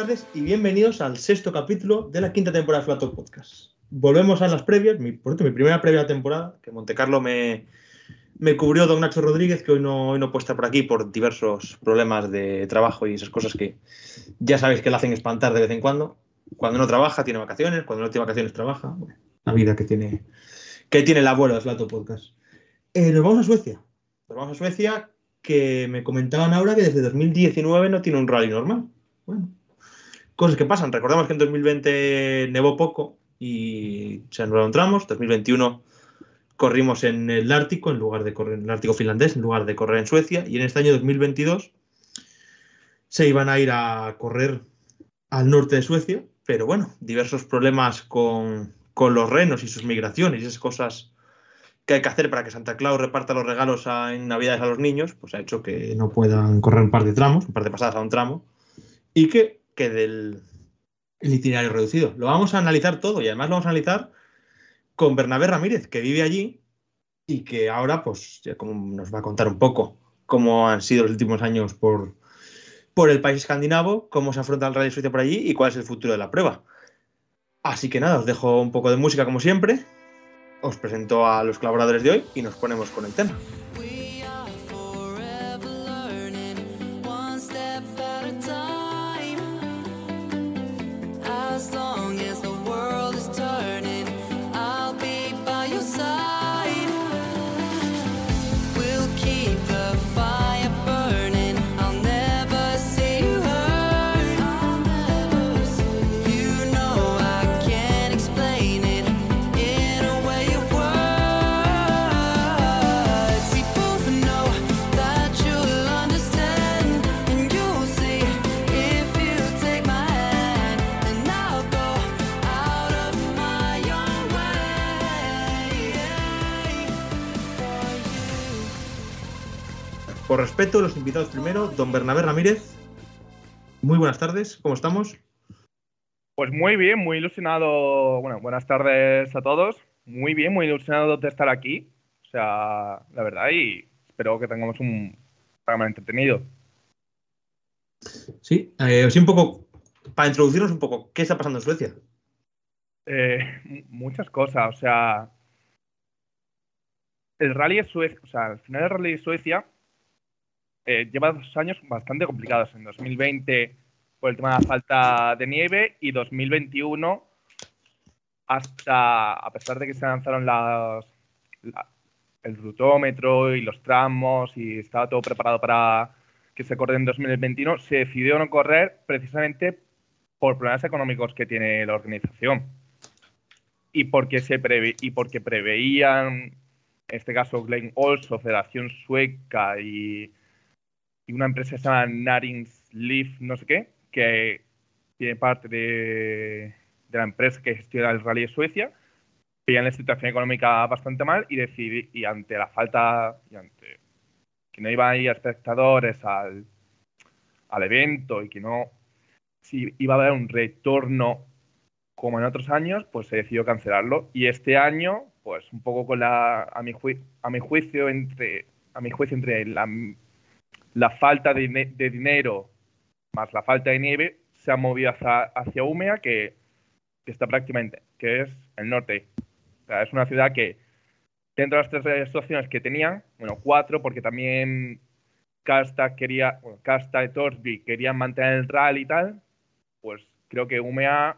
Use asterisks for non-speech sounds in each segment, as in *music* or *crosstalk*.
tardes y bienvenidos al sexto capítulo de la quinta temporada de Flato Podcast. Volvemos a las previas, mi, por cierto, mi primera previa temporada, que Montecarlo me, me cubrió don Nacho Rodríguez, que hoy no, hoy no puede estar por aquí por diversos problemas de trabajo y esas cosas que ya sabéis que le hacen espantar de vez en cuando. Cuando no trabaja, tiene vacaciones, cuando no tiene vacaciones, trabaja. La vida que tiene, que tiene el abuelo de Flato Podcast. Eh, nos vamos a Suecia. Nos vamos a Suecia, que me comentaban ahora que desde 2019 no tiene un rally normal. Bueno, cosas que pasan. Recordamos que en 2020 nevó poco y se anularon tramos. 2021 corrimos en el Ártico en lugar de correr en el Ártico finlandés en lugar de correr en Suecia y en este año 2022 se iban a ir a correr al norte de Suecia, pero bueno, diversos problemas con, con los renos y sus migraciones y esas cosas que hay que hacer para que Santa Claus reparta los regalos a- en Navidades a los niños, pues ha hecho que no puedan correr un par de tramos, un par de pasadas a un tramo y que quede el, el itinerario reducido. Lo vamos a analizar todo y además lo vamos a analizar con Bernabé Ramírez, que vive allí y que ahora pues ya como nos va a contar un poco cómo han sido los últimos años por, por el país escandinavo, cómo se afronta el Rally Suecia por allí y cuál es el futuro de la prueba. Así que nada, os dejo un poco de música como siempre, os presento a los colaboradores de hoy y nos ponemos con el tema. Por respeto, los invitados primero, don Bernabé Ramírez. Muy buenas tardes, ¿cómo estamos? Pues muy bien, muy ilusionado. Bueno, buenas tardes a todos. Muy bien, muy ilusionado de estar aquí. O sea, la verdad, y espero que tengamos un programa entretenido. Sí, eh, sí, un poco, para introducirnos un poco, ¿qué está pasando en Suecia? Eh, muchas cosas, o sea. El rally de Suecia, o sea, al final del rally de Suecia eh, lleva dos años bastante complicados. En 2020 por el tema de la falta de nieve y 2021 hasta, a pesar de que se lanzaron las, la- el rutómetro y los tramos y estaba todo preparado para que se corriera en 2021, se decidió no correr precisamente por problemas económicos que tiene la organización y porque se preve- y porque preveían en este caso Glenn Olso, Federación Sueca y, y una empresa se llama Näringsliv, no sé qué, que tiene parte de, la empresa que gestiona el Rally de Suecia, veían la situación económica bastante mal y decidí, y ante la falta, y ante que no iban a ir espectadores al, al evento y que no si iba a haber un retorno como en otros años, pues se decidió cancelarlo. Y este año, pues un poco con la, a mi, jui- a mi juicio, entre, a mi juicio, entre la, la falta de, de dinero más la falta de nieve, se ha movido hacia, hacia Úmea, que, está prácticamente, que es el norte. Es una ciudad que, dentro de las tres opciones que tenían, bueno, cuatro, porque también Casta quería, Casta y Torsby querían mantener el rally y tal, pues creo que Umea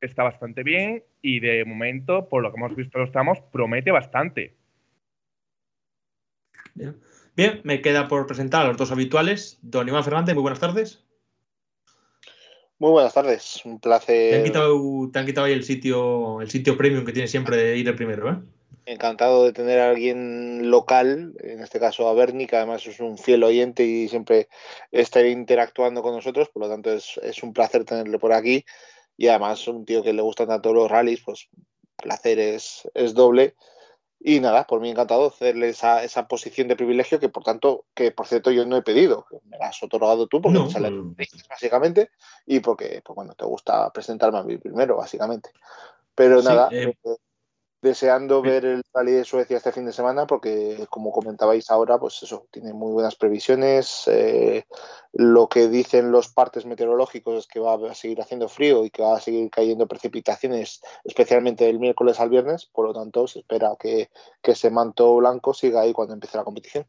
está bastante bien y de momento, por lo que hemos visto los tramos, promete bastante. Bien, me queda por presentar a los dos habituales. Don Iván Fernández, muy buenas tardes. Muy buenas tardes, un Te han placer. quitado, te han quitado ahí el sitio, el sitio premium que tienes siempre de ir el primero, ¿eh? Encantado de tener a alguien local, en este caso a Bernie, que además es un fiel oyente y siempre está interactuando con nosotros, por lo tanto es, es un placer tenerle por aquí. Y además un tío que le gustan tanto los rallies, pues placer es, es doble. Y nada, por mí encantado cederle esa, esa posición de privilegio que por tanto, que por cierto yo no he pedido, que me la has otorgado tú porque No, te sale básicamente y porque pues bueno, te gusta presentarme a mí primero, básicamente. Pero nada, eh, eh, deseando sí. ver el Rally de Suecia este fin de semana porque como comentabais ahora, pues eso, tiene muy buenas previsiones. eh, lo que dicen los partes meteorológicos es que va a seguir haciendo frío y que va a seguir cayendo precipitaciones, especialmente del miércoles al viernes, por lo tanto se espera que, que ese manto blanco siga ahí cuando empiece la competición.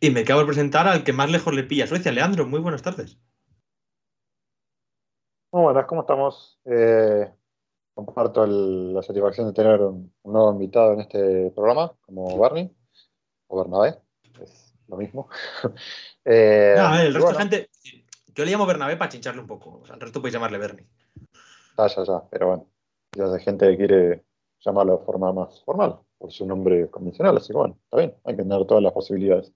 Y me acabo de presentar al que más lejos le pilla a Suecia, Leandro. Muy buenas tardes. Muy buenas, ¿cómo estamos? Eh, comparto el- la satisfacción de tener un, un nuevo invitado en este programa, como Bernie, o Bernabé, es lo mismo. *laughs* Eh, Ah, ver, el resto bueno, de gente. Yo le llamo Bernabé para chincharle un poco. O sea, el resto podéis llamarle Bernie. Ya, ya, ya, pero bueno, ya hay gente que quiere llamarlo de forma más formal, por su nombre convencional, así que bueno, está bien, hay que tener todas las posibilidades.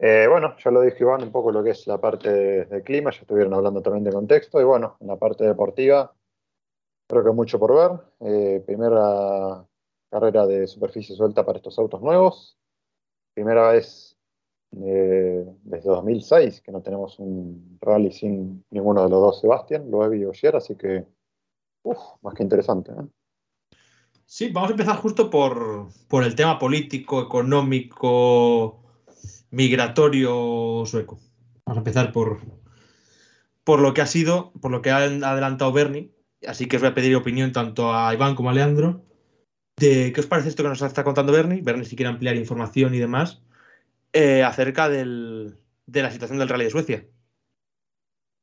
Eh, bueno, ya lo dijo Iván, un poco lo que es la parte de, de clima, ya estuvieron hablando también de contexto, y bueno, en la parte deportiva, creo que mucho por ver. Eh, primera carrera de superficie suelta para estos autos nuevos, primera vez eh, desde 2006 que no tenemos un rally sin ninguno de los dos Sebastián, Loevi y Ogier, así que Uf, más que interesante. ¿eh? Sí, vamos a empezar justo por, por el tema político, económico, migratorio sueco. Vamos a empezar por, por lo que ha sido, por lo que ha adelantado Bernie. Así que os voy a pedir opinión tanto a Iván como a Leandro de qué os parece esto que nos está contando Bernie. Bernie, si quiere ampliar información y demás, eh, acerca de la situación del Rally de Suecia.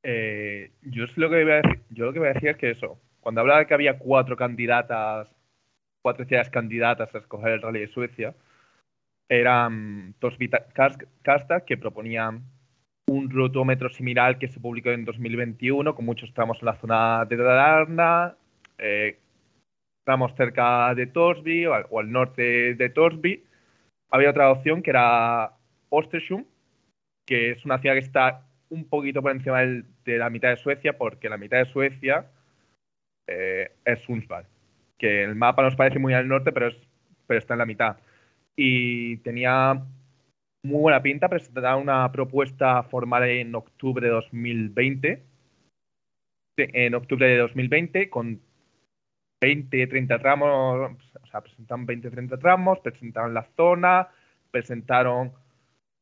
Eh, yo, lo que voy a decir, es que eso, cuando hablaba de que había cuatro candidatas, cuatro ciudades candidatas a escoger el Rally de Suecia, eran Torsvita Kasta, que proponían un rotómetro similar que se publicó en 2021, con muchos tramos en la zona de Dalarna, eh, tramos cerca de Torsby o al, norte de Torsby. Había otra opción que era Ostersund, que es una ciudad que está un poquito por encima de la mitad de Suecia, porque la mitad de Suecia eh, es Sundsvall, que el mapa nos parece muy al norte, pero, es, pero está en la mitad. Y tenía muy buena pinta, presentará una propuesta formal en octubre de 2020, Sí, en octubre de 2020, con 20, 30 tramos, o sea, presentaron 20, 30 tramos, presentaron la zona, presentaron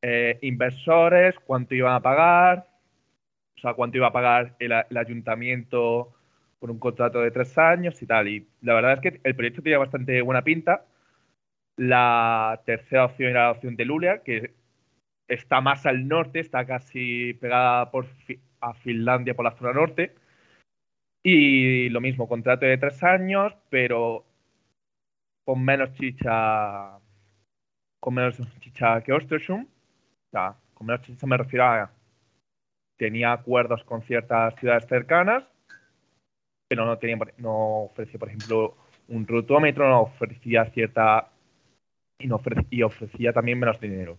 eh, inversores, cuánto iban a pagar, o sea, cuánto iba a pagar el, el ayuntamiento por un contrato de tres años y tal. Y la verdad es que el proyecto tenía bastante buena pinta. La tercera opción era la opción de Luleå, que está más al norte, está casi pegada por Fi- a Finlandia por la zona norte. Y lo mismo, contrato de tres años, pero con menos chicha, con menos chicha que Östersund. O sea, con menos chicha me refiero a tenía acuerdos con ciertas ciudades cercanas, pero no tenía, no ofrecía, por ejemplo, un rutómetro, no ofrecía cierta y, ofrecía también menos dinero.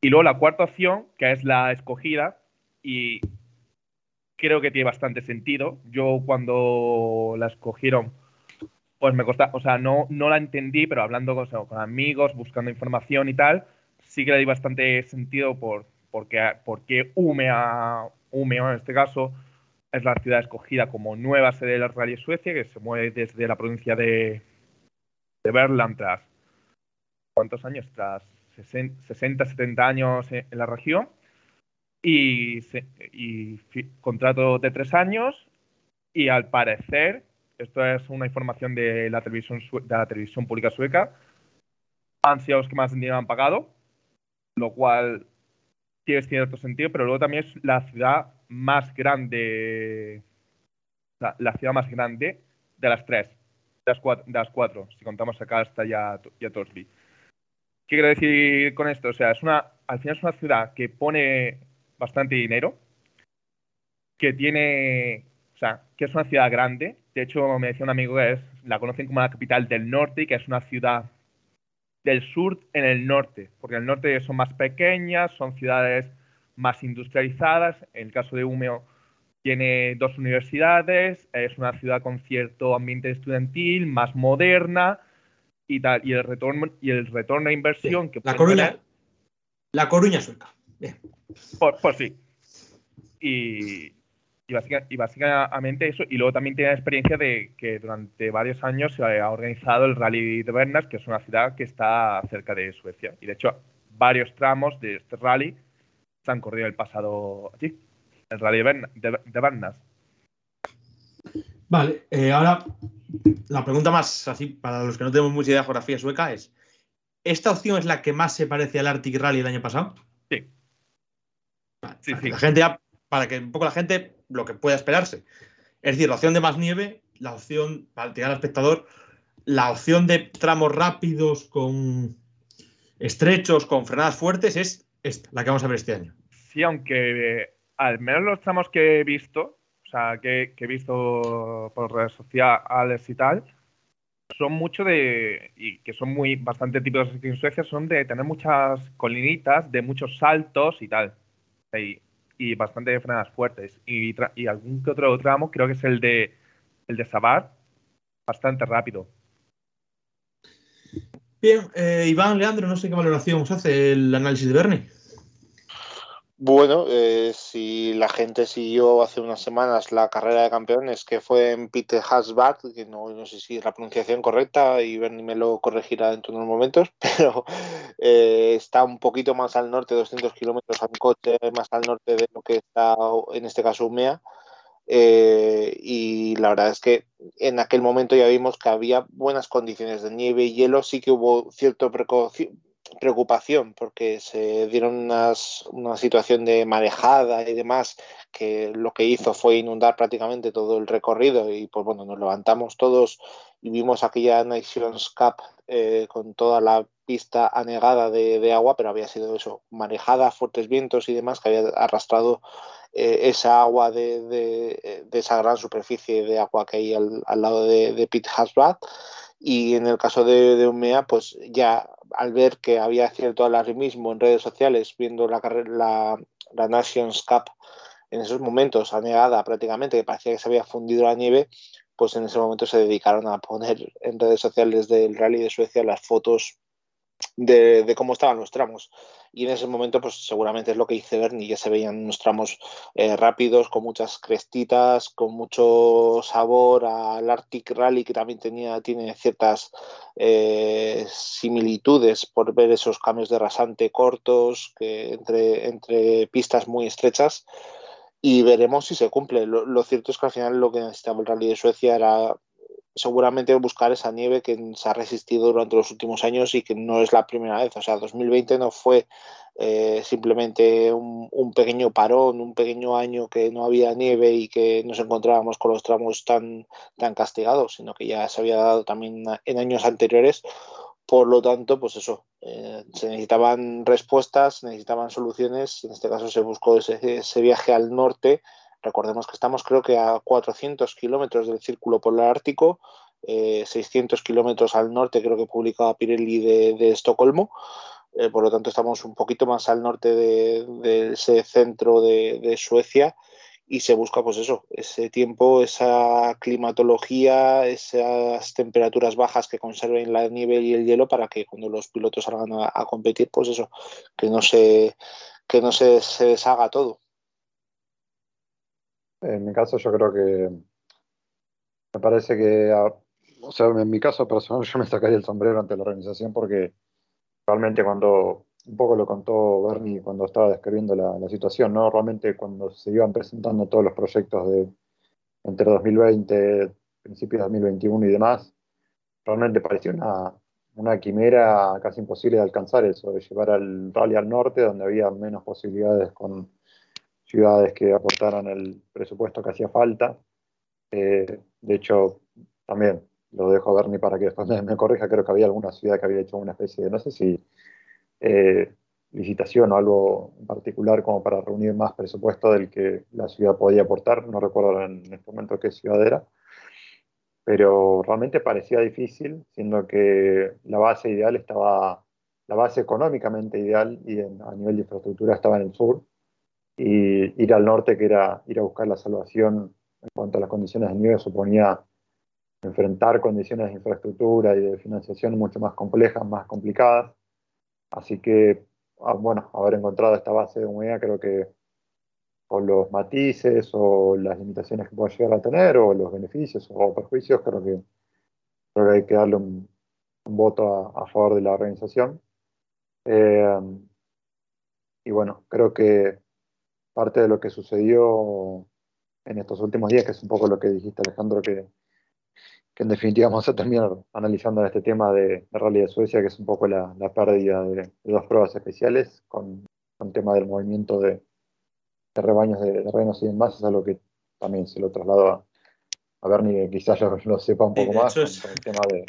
Y luego la cuarta opción, que es la escogida, y creo que tiene bastante sentido. Yo cuando la escogieron pues me costaba, o sea, no, no la entendí, pero hablando con, amigos, buscando información y tal, sí que le di bastante sentido por, porque, porque Umea, Umeå en este caso es la ciudad escogida como nueva sede del Rally Suecia, que se mueve desde la provincia de, de Berland tras, ¿cuántos años? Tras 60, 70 años en, en la región. Y, y contrato de tres años y al parecer, esto es una información de la televisión, de la televisión pública sueca, han sido los que más dinero han pagado, lo cual tiene cierto sentido, pero luego también es la ciudad más grande, la, ciudad más grande de las tres, de las cuatro, de las cuatro si contamos acá hasta ya, ya Torsby. ¿Qué quiero decir con esto? O sea, es una, al final es una ciudad que pone bastante dinero, que tiene, o sea, que es una ciudad grande. De hecho, me decía un amigo que es, la conocen como la capital del norte y que es una ciudad del sur en el norte, porque en el norte son más pequeñas, son ciudades más industrializadas. En el caso de Umeå tiene dos universidades, es una ciudad con cierto ambiente estudiantil, más moderna y tal. Y el retorno, y el retorno a inversión que La Coruña, tener- la Coruña sueca. Bien. Por, por sí. Y, y, básica- y básicamente eso. Y luego también tiene la experiencia de que durante varios años se ha organizado el Rally de Bernas, que es una ciudad que está cerca de Suecia. Y de hecho, varios tramos de este rally se han corrido el pasado allí, el Rally de, Berna- de, de Bernas. Vale, eh, ahora la pregunta más así para los que no tenemos mucha idea de geografía sueca es: ¿esta opción es la que más se parece al Arctic Rally del año pasado? Sí. Vale, Sí, sí. La gente, ya- para que un poco la gente lo que pueda esperarse. Es decir, la opción de más nieve, la opción para tirar al espectador, la opción de tramos rápidos con estrechos, con frenadas fuertes, es esta, la que vamos a ver este año. Sí, aunque eh, al menos los tramos que he visto, sea, que, he visto por redes sociales y tal, son mucho de, y que son muy bastante típicos aquí en Suecia, son de tener muchas colinitas, de muchos saltos y tal. Y, y bastante frenadas fuertes. Y, y algún que otro tramo, creo que es el de el de Sabar, bastante rápido. Bien, eh, Iván, Leandro, no sé qué valoración os hace el análisis de Bernie. Bueno, eh, si la gente siguió hace unas semanas la carrera de campeones que fue en Peter Hasbart, que no, no sé si es la pronunciación correcta y Bernie me lo corregirá dentro de unos momentos, *laughs* pero eh, está un poquito más al norte, 200 kilómetros en coche, más al norte de lo que está en este caso Umea. Eh, y la verdad es que en aquel momento ya vimos que había buenas condiciones de nieve y hielo, sí que hubo cierta preocupación porque se dieron unas, una situación de marejada y demás que lo que hizo fue inundar prácticamente todo el recorrido y pues bueno, nos levantamos todos y vimos aquella Nations Cup eh, con toda la pista anegada de, agua, pero había sido eso, marejada, fuertes vientos y demás que había arrastrado eh, esa agua de, de, de, esa gran superficie de agua que hay al, al lado de, de Pit Hasbad. Y en el caso de, de Umea, pues ya al ver que había cierto alarmismo en redes sociales, viendo la, la, la Nations Cup en esos momentos anegada prácticamente, que parecía que se había fundido la nieve, pues en ese momento se dedicaron a poner en redes sociales del Rally de Suecia las fotos de, cómo estaban los tramos. Y en ese momento, pues seguramente es lo que hice Bernie, ya se veían unos tramos eh, rápidos, con muchas crestitas, con mucho sabor al Arctic Rally, que también tenía, tiene ciertas eh, similitudes por ver esos cambios de rasante cortos, que entre, entre pistas muy estrechas. Y veremos si se cumple. Lo, lo cierto es que al final lo que necesitaba el Rally de Suecia era seguramente buscar esa nieve que se ha resistido durante los últimos años y que no es la primera vez. O sea, 2020 no fue eh, simplemente un, pequeño parón, un pequeño año que no había nieve y que nos encontrábamos con los tramos tan, tan castigados, sino que ya se había dado también en años anteriores. Por lo tanto, pues eso, eh, se necesitaban respuestas, se necesitaban soluciones. En este caso se buscó ese, ese viaje al norte Recordemos que estamos creo que a 400 kilómetros del círculo polar ártico, eh, 600 kilómetros al norte creo que publicaba Pirelli de, Estocolmo, eh, por lo tanto estamos un poquito más al norte de, ese centro de, de, Suecia y se busca pues eso, ese tiempo, esa climatología, esas temperaturas bajas que conserven la nieve y el hielo para que cuando los pilotos salgan a, a competir, pues eso, que no se, que no se, se deshaga todo. En mi caso, yo creo que me parece que, o sea, en mi caso personal, *laughs* yo me sacaría el sombrero ante la organización porque realmente cuando, un poco lo contó Bernie cuando estaba describiendo la, la situación, ¿no? Realmente cuando se iban presentando todos los proyectos de entre 2020, principios de 2021 y demás, realmente parecía una, una quimera casi imposible de alcanzar eso, de llevar al rally al norte, donde había menos posibilidades con ciudades que aportaran el presupuesto que hacía falta. Eh, de hecho, también lo dejo a Bernie para que después me, corrija, creo que había alguna ciudad que había hecho una especie de, no sé si eh, licitación o algo en particular como para reunir más presupuesto del que la ciudad podía aportar, no recuerdo en este momento qué ciudad era, pero realmente parecía difícil, siendo que la base ideal estaba, la base económicamente ideal y en- a nivel de infraestructura estaba en el sur, y ir al norte, que era ir a buscar la salvación en cuanto a las condiciones de nieve, suponía enfrentar condiciones de infraestructura y de financiación mucho más complejas, más complicadas. Así que, ah, bueno, haber encontrado esta base de humedad creo que con los matices o las limitaciones que pueda llegar a tener o los beneficios o perjuicios, creo que, creo que hay que darle un, un voto a, a favor de la organización. Eh, y bueno, creo que parte de lo que sucedió en estos últimos días, que es un poco lo que dijiste Alejandro, que, que en definitiva vamos a terminar analizando este tema de, de Rally de Suecia, que es un poco la, la pérdida de, de dos pruebas especiales con, con el tema del movimiento de, de rebaños de, renos y demás, es algo que también se lo traslado a, a Bernie, que quizás ya lo sepa un poco más hecho con, es- con el tema de...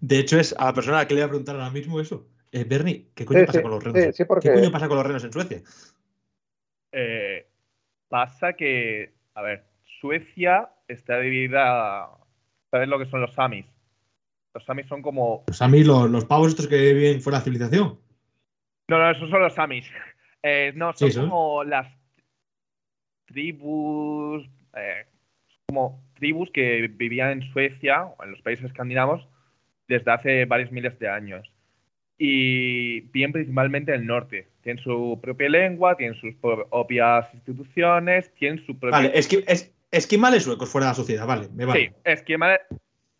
De hecho, es a la persona a la que le voy a preguntar ahora mismo eso. Eh, Bernie, ¿qué coño Sí, pasa sí, con los renos? sí, sí, porque- ¿Qué coño pasa con los renos en Suecia? Eh, pasa que, a ver, Suecia está dividida. ¿Sabes lo que son los samis? Los samis son como. Los samis, los, los pavos estos que viven fuera de la civilización. No, no, esos son los samis. *laughs* Eh, no, son Sí, son. como las tribus. eh, como tribus que vivían en Suecia o en los países escandinavos desde hace varios miles de años. Y viven principalmente en el norte. Tienen su propia lengua, tienen sus propias instituciones, tienen su propia. Vale, esqui- es, esquimales suecos fuera de la sociedad, vale, me vale. Sí, esquema,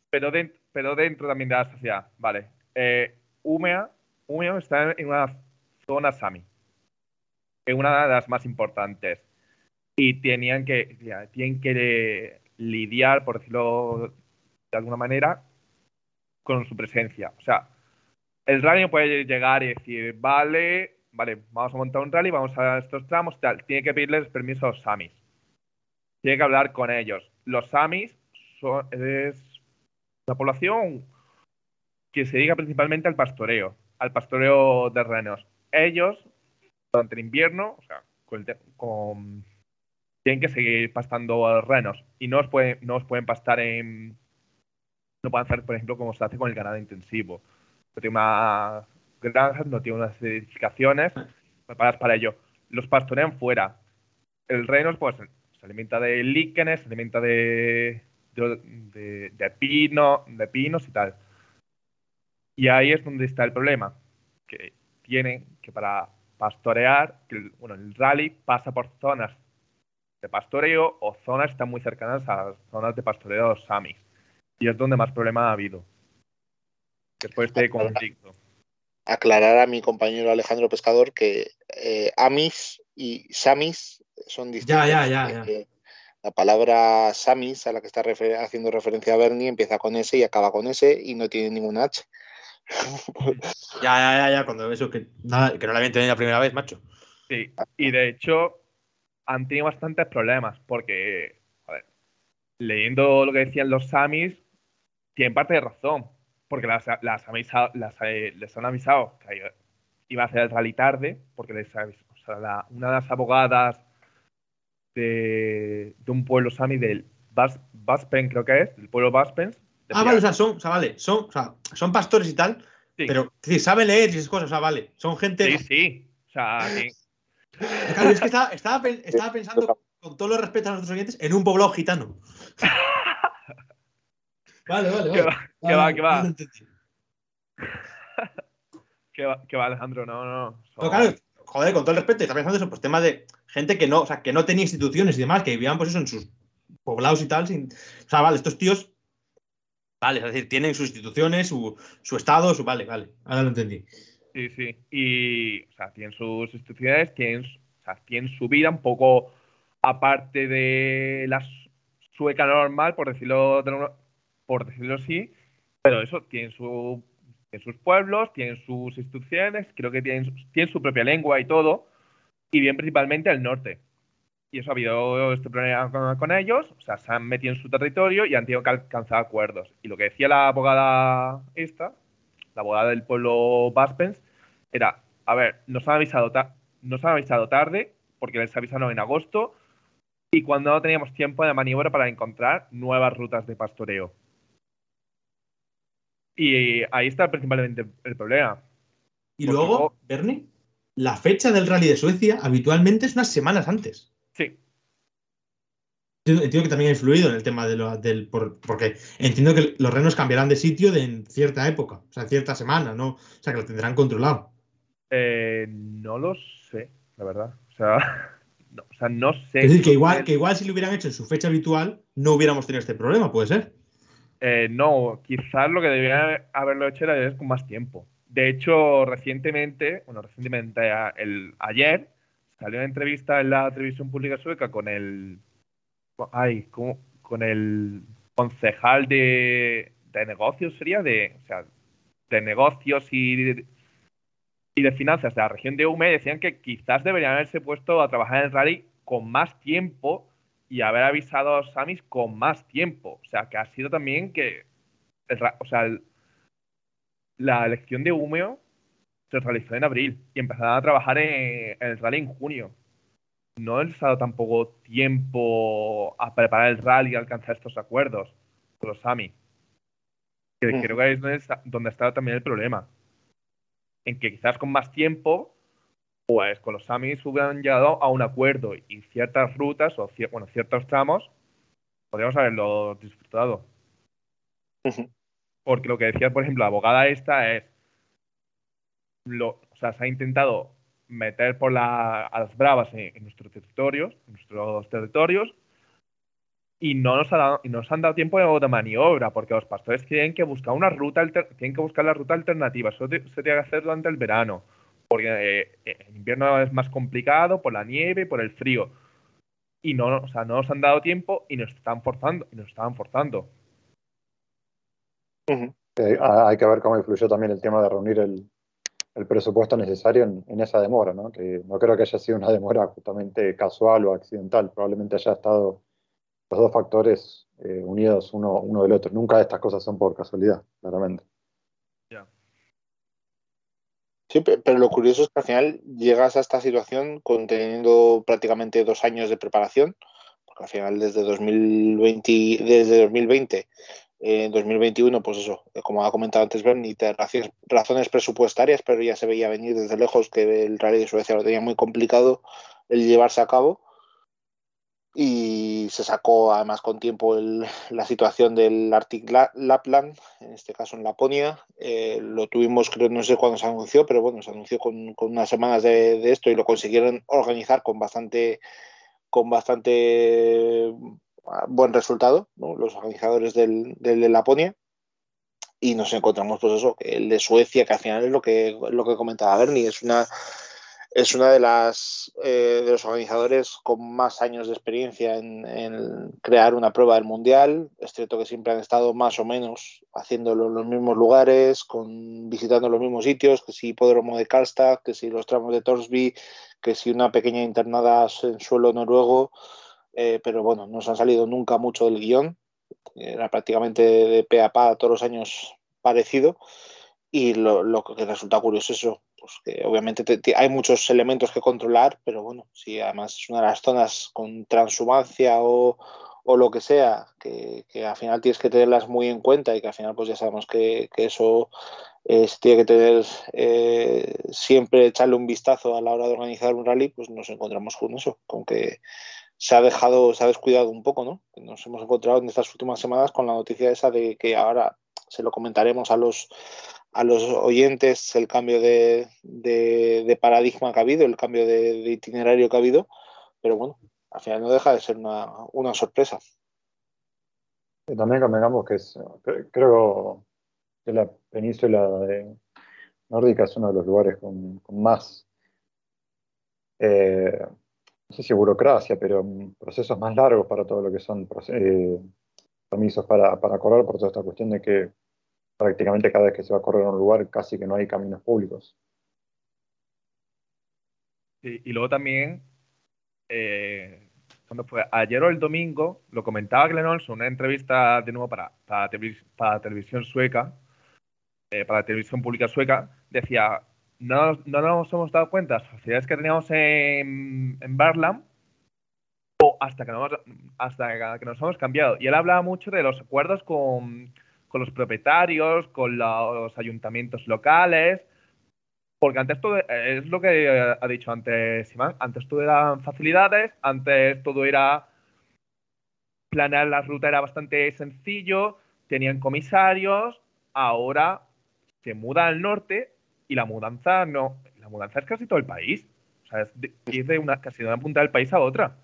pero, den- pero dentro también de la sociedad. Vale. Eh, Umea, Umea está en una zona Sami. En una de las más importantes. Y tenían que, ya, tienen que lidiar, por decirlo de alguna manera, con su presencia. O sea, el rally puede llegar y decir, vale, vale, vamos a montar un rally, vamos a estos tramos, tal. Tiene que pedirles permiso a los Samis tiene que hablar con ellos. Los Samis son, es una población que se dedica principalmente al pastoreo, al pastoreo de renos. Ellos, durante el invierno, o sea, con con- tienen que seguir pastando renos y no os pueden, no os pueden pastar en. No pueden hacer, por ejemplo, como se hace con el ganado intensivo. Unas granjas, no tiene unas edificaciones preparadas para ello. Los pastorean fuera. El reno, pues, se alimenta de líquenes, se alimenta de, de, de- de pino, de pinos y tal. Y ahí es donde está el problema, que tienen que para pastorear, que el, bueno, el rally pasa por zonas de pastoreo o zonas que están muy cercanas a las zonas de pastoreo de los samis. Y es donde más problema ha habido. Después de este conflicto. aclarar a mi compañero Alejandro Pescador que eh, Amis y Samis son distintos. Ya, ya, ya, ya. Eh, la palabra Samis, a la que está refer- haciendo referencia Bernie, empieza con S y acaba con S y no tiene ninguna H. *laughs* Ya, ya, ya, ya, cuando eso, que, nada, que no la habían tenido la primera vez, macho. Sí, y de hecho han tenido bastantes problemas porque, a ver, leyendo lo que decían los Samis, tienen parte de razón, porque las, las, avisa- las, eh, les han avisado que iba- a hacer el rally tarde, porque les o sea, la- una de las abogadas de, de un pueblo Sami del Bas, Baspen, creo que es, del pueblo Baspens. Ah, vale, o sea, son, o sea, vale, son, o sea, son pastores y tal, Sí. pero decir, saben leer y esas cosas, o sea, vale, son gente. Sí, sí. O sea, tienen, Claro, es que estaba, estaba estaba pensando, *laughs* con todo los respetos a nuestros oyentes, en un poblado gitano. *laughs* Vale, vale, vale. va, que va, que va. Entendí. *laughs* Que va, que va, Alejandro, no, no. Pero claro, joder, con todo el respeto, está pensando eso, pues tema de gente que no, o sea, que no tenía instituciones y demás, que vivían pues eso en sus poblados y tal, sin. O sea, vale, estos tíos. Vale, es decir, tienen sus instituciones, su, su estado, su. Vale, vale. Ahora lo entendí. Sí, sí. Y, o sea, tienen sus instituciones, tienen, o sea, tienen su vida un poco aparte de la su- sueca normal, por decirlo, de por decirlo así. Pero eso, tienen, su, tienen sus pueblos, tienen sus instituciones, creo que tienen, tienen su propia lengua y todo. Y bien principalmente el norte. Y eso ha habido este problema con, ellos, o sea, se han metido en su territorio y han tenido que alcanzar acuerdos. Y lo que decía la abogada esta, la abogada del pueblo Baspens, era, a ver, nos han avisado, nos han avisado tarde, porque les avisaron en agosto, y cuando no teníamos tiempo de maniobra para encontrar nuevas rutas de pastoreo. Y ahí está principalmente el problema. Y luego. Bernie, la fecha del rally de Suecia habitualmente es unas semanas antes. Sí, Entiendo entiendo que también ha influido en el tema de lo, del. por- porque entiendo que los renos cambiarán de sitio de, en cierta época, o sea, en cierta semana, ¿no? O sea, que lo tendrán controlado. eh, no lo sé, la verdad. O sea, *laughs* no, o sea, no sé. Es decir, que igual, que igual si lo hubieran hecho en su fecha habitual, no hubiéramos tenido este problema, puede ser. Eh, no, quizás lo que deberían haberlo hecho era con más tiempo. De hecho, recientemente, bueno, recientemente, el, ayer, salió una entrevista en la televisión pública sueca con el. Ay, ¿cómo? con el concejal de, de negocios, sería de. O sea, de negocios y de, y de finanzas de la región de UME. Decían que quizás deberían haberse puesto a trabajar en el rally con más tiempo y haber avisado a los Samis con más tiempo. O sea, que ha sido también que. el o sea, el- la elección de Umeo se realizó en abril y empezaron a trabajar en, en el rally en junio. No les ha dado tampoco tiempo a preparar el rally y alcanzar estos acuerdos con los Sami. Que Ujú. creo que es donde está, donde está también el problema. En que quizás con más tiempo pues con los Samis hubieran llegado a un acuerdo y ciertas rutas o cier- bueno, ciertos tramos podríamos haberlo disfrutado. Porque lo que decía, por ejemplo, la abogada esta es, lo, o sea, se ha intentado meter por la, a las bravas en, en nuestros territorios, en nuestros territorios, y no nos, ha dado, y no nos han dado tiempo de, maniobra, porque los pastores tienen que buscar una ruta, tienen que buscar la ruta alternativa. Eso se tiene que hacer durante el verano, porque eh, en invierno es más complicado por la nieve, por el frío. Y no, o sea, no nos han dado tiempo y nos están forzando, y nos estaban forzando. Eh, ah, hay que ver cómo influyó también el tema de reunir el, el presupuesto necesario en, en esa demora, ¿no? Que no creo que haya sido una demora justamente casual o accidental, probablemente haya estado los dos factores eh, unidos uno, uno del otro. Nunca estas cosas son por casualidad, claramente. Sí, pe- pero lo curioso es que al final llegas a esta situación conteniendo prácticamente dos años de preparación, porque al final desde 2020, desde 2020, eh, 2021, pues eso, eh, como ha comentado antes Bernie, razones presupuestarias, pero ya se veía venir desde lejos que el Rally de Suecia lo tenía muy complicado el llevarse a cabo. Y se sacó además con tiempo el- la situación del Arctic La- Lapland, en este caso en Laponia. Eh, lo tuvimos, creo, no sé cuándo se anunció, pero bueno, se anunció con, unas semanas de, esto y lo consiguieron organizar con bastante, con bastante ah, buen resultado, ¿no? los organizadores del, del de Laponia. Y nos encontramos, pues eso, el de Suecia, que al final es lo que, lo que comentaba Bernie, es una, es una de las eh, de los organizadores con más años de experiencia en, crear una prueba del mundial. Es cierto que siempre han estado más o menos haciéndolo en los mismos lugares, con, visitando los mismos sitios, que si hipódromo de Karlstad, que si los tramos de Torsby, que si una pequeña internada en suelo noruego, eh, pero bueno, no se han salido nunca mucho del guion. Era prácticamente de pe a pa todos los años parecido. Y lo, lo que resulta curioso es eso, pues que obviamente te- te- hay muchos elementos que controlar, pero bueno, si además es una de las zonas con transhumancia o, o lo que sea, que, que, al final tienes que tenerlas muy en cuenta y que al final pues ya sabemos que, que eso es, tiene que tener eh, siempre echarle un vistazo a la hora de organizar un rally, pues nos encontramos con eso, con que se ha dejado, se ha descuidado un poco, ¿no? Nos hemos encontrado en estas últimas semanas con la noticia esa de que ahora se lo comentaremos a los a los oyentes el cambio de, de, paradigma que ha habido, el cambio de, itinerario que ha habido, pero bueno, al final no deja de ser una, una sorpresa. También convengamos que es, creo que la península nórdica es uno de los lugares con, con más, eh, no sé si burocracia, pero procesos más largos para todo lo que son eh, permisos para, para correr, por toda esta cuestión de que prácticamente cada vez que se va a correr a un lugar casi que no hay caminos públicos. Y luego también, eh, cuando fue ayer o el domingo, lo comentaba Glenn Olson, una entrevista de nuevo para, para, televis para televisión sueca, eh, para televisión pública sueca, decía, no, no nos hemos dado cuenta las facilidades que teníamos en, en Barlam o hasta que, nos, hasta que nos hemos cambiado. Y él hablaba mucho de los acuerdos con con los propietarios, con los ayuntamientos locales, porque antes todo, es lo que ha dicho antes Iván, antes todo eran facilidades, antes todo era planear la ruta era bastante sencillo, tenían comisarios, ahora se muda al norte y la mudanza no, la mudanza es casi todo el país, o sea, es de, es de una, casi de una punta del país a otra.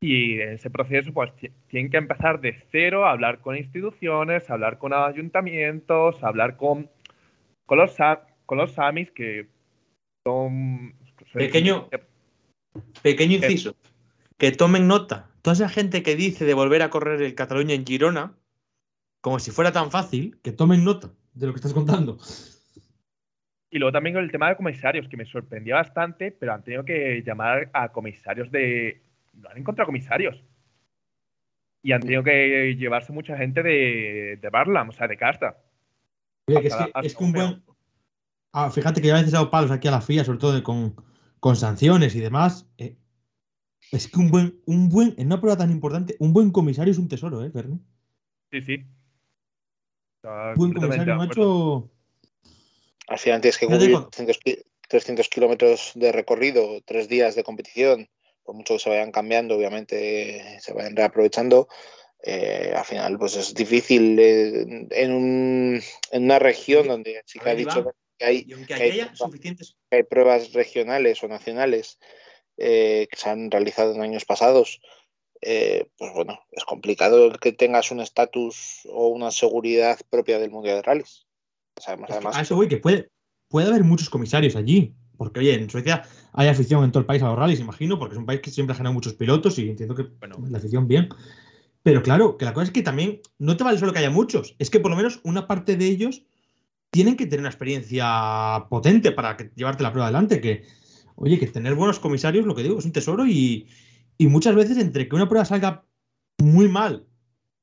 Y en ese proceso, pues tienen que empezar de cero a hablar con instituciones, a hablar con ayuntamientos, a hablar con, con, los, con los SAMIs que son. Pequeño, pequeño inciso. Que tomen nota. Toda esa gente que dice de volver a correr el Cataluña en Girona, como si fuera tan fácil, que tomen nota de lo que estás contando. Y luego también con el tema de comisarios, que me sorprendió bastante, pero han tenido que llamar a comisarios de, no han encontrado comisarios. Y han tenido que llevarse mucha gente de, de Barlam, o sea, de casta. Oye, que es, que, es que un buen. Ah, fíjate que ya a veces palos aquí a la FIA, sobre todo con, con sanciones y demás. Eh, es que un buen, un buen, en una prueba tan importante, un buen comisario es un tesoro, ¿eh, Bernie? Sí, sí. Un buen comisario, macho. Al final tienes que cubrir 300, 300 kilómetros de recorrido, tres días de competición por mucho que se vayan cambiando, obviamente se vayan reaprovechando, eh, al final pues es difícil eh, en, un, en, una región donde sí que ha dicho que hay, que hay, pruebas, suficientes... que hay, pruebas regionales o nacionales eh, que se han realizado en años pasados. Eh, pues bueno, es complicado que tengas un estatus o una seguridad propia del Mundial de Rallys. Sabemos, además, a eso voy, que puede, puede haber muchos comisarios allí, porque oye, en Suecia hay afición en todo el país a los rallies, imagino, porque es un país que siempre ha generado muchos pilotos y entiendo que bueno, la afición bien. Pero claro, que la cosa es que también no te vale solo que haya muchos, es que por lo menos una parte de ellos tienen que tener una experiencia potente para que, llevarte la prueba adelante. Que, oye, que tener buenos comisarios, lo que digo, es un tesoro y, y muchas veces entre que una prueba salga muy mal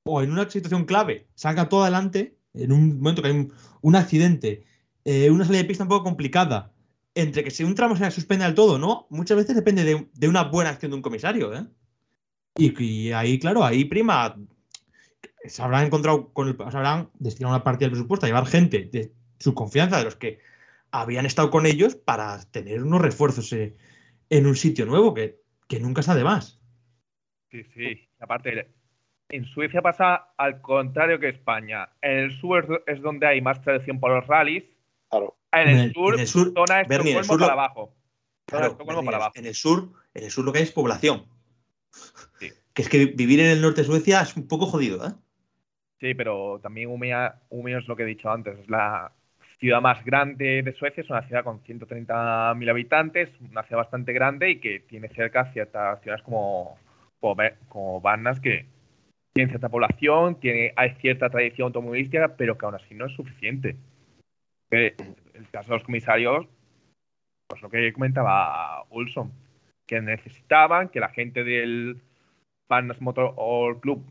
o en una situación clave salga todo adelante, en un momento que hay un, un accidente, eh, una salida de pista un poco complicada, entre que si un tramo se suspende del todo, ¿no? Muchas veces depende de, de una buena acción de un comisario, ¿eh? Y, y, ahí, claro, ahí prima. Se habrán encontrado con el. Se habrán destinado una parte del presupuesto a llevar gente de su confianza, de los que habían estado con ellos, para tener unos refuerzos eh, en un sitio nuevo, que, que nunca está de más. Sí, sí. Aparte, en Suecia pasa al contrario que España. En el sur es donde hay más tradición por los rallies. Claro. En el, en el, sur, en el sur, zona Estocolmo Bernie, en el sur para lo- abajo. Zona Claro, Estocolmo Bernie, para abajo. en el sur, en el sur lo que hay es población. Sí. Que es que vivir en el norte de Suecia es un poco jodido, ¿eh? Sí, pero también Umeå, Umeå es lo que he dicho antes, es la ciudad más grande de Suecia, es una ciudad con 130.000 habitantes, una ciudad bastante grande y que tiene cerca ciertas ciudades como, como, como Varnas que tienen cierta población, tiene, hay cierta tradición automovilística, pero que aún así no es suficiente. Que el caso de los comisarios, pues lo que comentaba Ulson, que necesitaban que la gente del Varnas Motor Club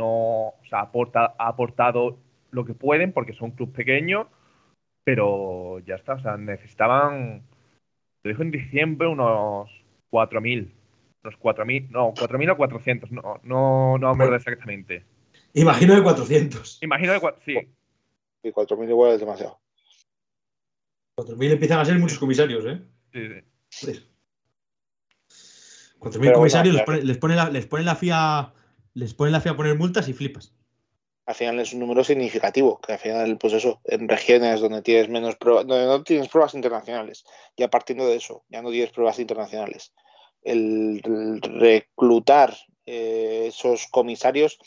no, o sea, aporta, ha aportado lo que pueden porque son un club pequeño, pero ya está, o sea, necesitaban, lo dijo en diciembre, unos 4.000 Unos 4.000, no, 4.000 o 400, no, no, no me acuerdo exactamente. Imagino de 400. Imagino que cua- sí, Y 4.000 igual es demasiado. 4.000 empiezan a ser muchos comisarios, ¿eh? sí, sí. Joder. 4.000 Pero comisarios bueno, les, pone, les, pone la, les pone la FIA les pone la FIA a poner multas y flipas. Al final es un número significativo, que al final, pues eso, en regiones donde tienes menos pruebas, donde no tienes pruebas internacionales, ya partiendo de eso, ya no tienes pruebas internacionales. El, el reclutar eh, esos comisarios,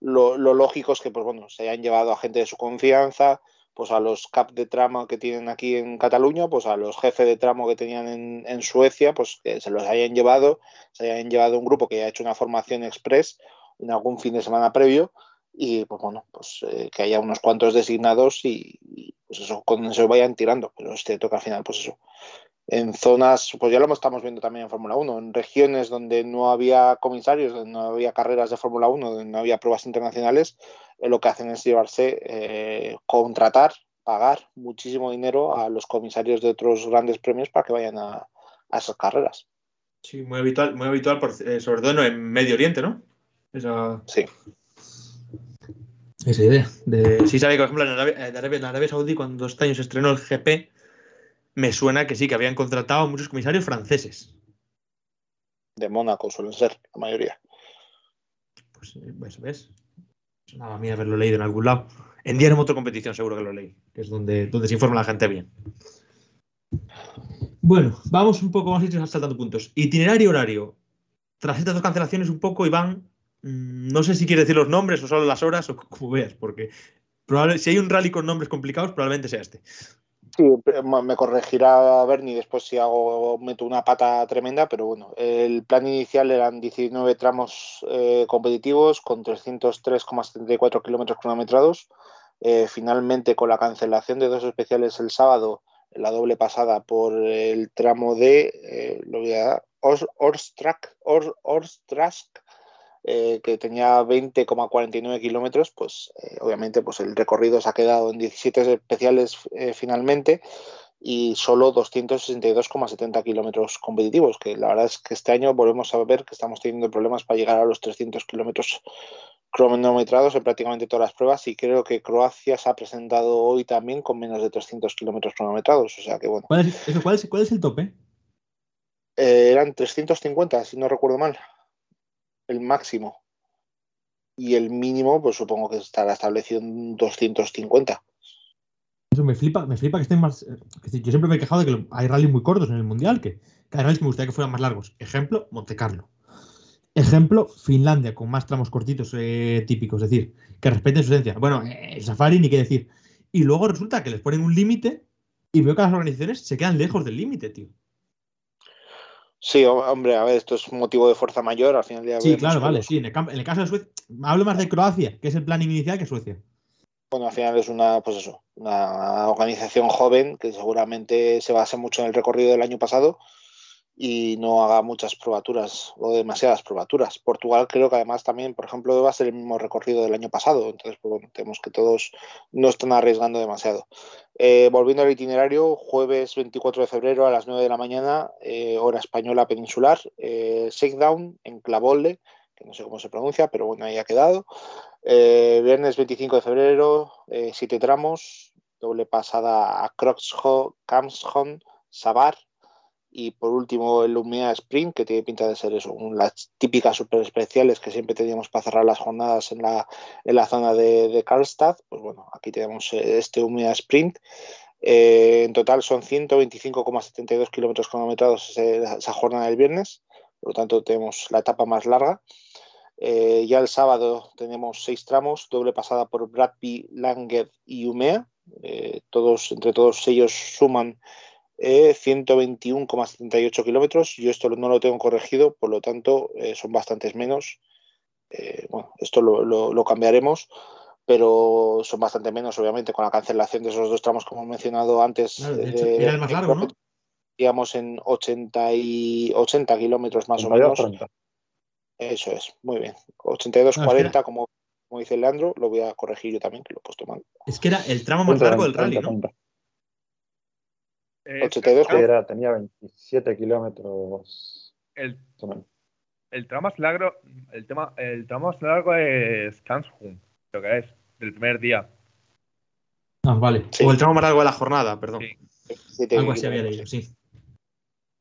lo, lo lógico es que, pues bueno, se hayan llevado a gente de su confianza, pues a los cap de tramo que tienen aquí en Cataluña, pues a los jefes de tramo que tenían en, en Suecia, pues que se los hayan llevado, se hayan llevado un grupo que haya hecho una formación express en algún fin de semana previo y pues bueno, pues eh, que haya unos cuantos designados y, y, pues eso, con eso vayan tirando, pero es cierto que al final, pues eso, en zonas, pues ya lo estamos viendo también en Fórmula 1, en regiones donde no había comisarios, donde no había carreras de Fórmula 1, donde no había pruebas internacionales, eh, lo que hacen es llevarse, eh, contratar, pagar muchísimo dinero a los comisarios de otros grandes premios para que vayan a, a esas carreras. Sí, muy habitual, muy habitual por- eh, sobre todo en Medio Oriente, ¿no? Esa, Sí. esa idea. De, sí, sabe que, por ejemplo, en Arabia, en Arabia- en Arabia Saudí, cuando este año se estrenó el GP, me suena que sí, que habían contratado a muchos comisarios franceses. De Mónaco suelen ser, la mayoría. Pues, eh, pues, ¿ves? Sonaba a mí haberlo leído en algún lado. En Diario Motor Competición seguro que lo leí, que es donde, donde se informa la gente bien. Bueno, vamos un poco, vamos a ir saltando puntos. Itinerario horario. Tras estas dos cancelaciones un poco, Iván, mm, no sé si quieres decir los nombres o solo las horas o *laughs* como veas, porque probable- si hay un rally con nombres complicados, probablemente sea este. Sí, me corregirá Bernie después si hago meto una pata tremenda, pero bueno, el plan inicial eran 19 tramos eh, competitivos con 303,74 kilómetros cronometrados. Eh, finalmente, con la cancelación de dos especiales el sábado, la doble pasada por el tramo de eh, lo voy a dar, Ors- Orstrak, Or- Orstrask, eh, que tenía 20,49 kilómetros, pues eh, obviamente pues el recorrido se ha quedado en 17 especiales eh, finalmente y solo 262,70 kilómetros competitivos, que la verdad es que este año volvemos a ver que estamos teniendo problemas para llegar a los 300 kilómetros cronometrados en prácticamente todas las pruebas y creo que Croacia se ha presentado hoy también con menos de 300 kilómetros cronometrados, o sea que bueno, ¿Cuál es, eso, cuál es- cuál es el tope? eran 350 si no recuerdo mal, el máximo. Y el mínimo, pues supongo que estará establecido en 250. Eso me flipa, me flipa que estén más. eh, yo siempre me he quejado de que hay rallies muy cortos en el mundial, que, que hay rallies que me gustaría que fueran más largos. Ejemplo, Monte Carlo. Ejemplo, Finlandia, con más tramos cortitos eh, típicos, es decir, que respeten su esencia. Bueno, eh, el Safari ni qué decir. Y luego resulta que les ponen un límite y veo que las organizaciones se quedan lejos del límite, tío. Sí, ho- hombre, a ver, esto es un motivo de fuerza mayor, al final ya Sí, claro, vale, sí. En el, en el caso de Suecia, hablo más de Croacia, que es el planning inicial, que Suecia. Bueno, al final es una, pues eso, una organización joven que seguramente se basa mucho en el recorrido del año pasado y no haga muchas probaturas o demasiadas probaturas. Portugal creo que además también, por ejemplo, va a ser el mismo recorrido del año pasado, entonces pues tenemos que todos no están arriesgando demasiado. Eh, volviendo al itinerario, jueves 24 de febrero a las 9 de la mañana, eh, hora española peninsular, eh, Shakedown en Clavolde, que no sé cómo se pronuncia, pero bueno, ahí ha quedado. Eh, viernes 25 de febrero, eh, siete tramos, doble pasada a Croxho, Camshon, Sabar y por último el Lumea Sprint, que tiene pinta de ser eso, las típicas super especiales que siempre teníamos para cerrar las jornadas en la, en la zona de, de Karlstad. Pues bueno, aquí tenemos eh, este Lumea Sprint. Eh, en total son 125,72 kilómetros cronometrados ese- esa jornada del viernes, por lo tanto tenemos la etapa más larga. Eh, ya el sábado tenemos seis tramos, doble pasada por Bradby, Langer y Umea. Eh, todos, entre todos ellos suman eh, 121,78 kilómetros. Yo esto no lo tengo corregido, por lo tanto eh, son bastantes menos. Eh, bueno, esto lo, lo- lo cambiaremos, pero son bastante menos, obviamente, con la cancelación de esos dos tramos como he mencionado antes. Claro, de eh, hecho, era el más largo, ¿no? Digamos en 80, y 80 kilómetros más o 32, menos. 30. Eso es, muy bien. 82, No, es que 40, era- como, como dice Leandro, lo voy a corregir yo también, que lo he puesto mal. Es que era el tramo más 30, largo del 30, rally, ¿no? 30. Eh, 82, Sí, era, tenía 27 kilómetros. el, el tramo más largo, el tema, el tramo más largo es Kanshun, creo que es, del primer día. Ah, vale. Sí. O el tramo más largo de la jornada, perdón. Sí. Algo así había leído, sí.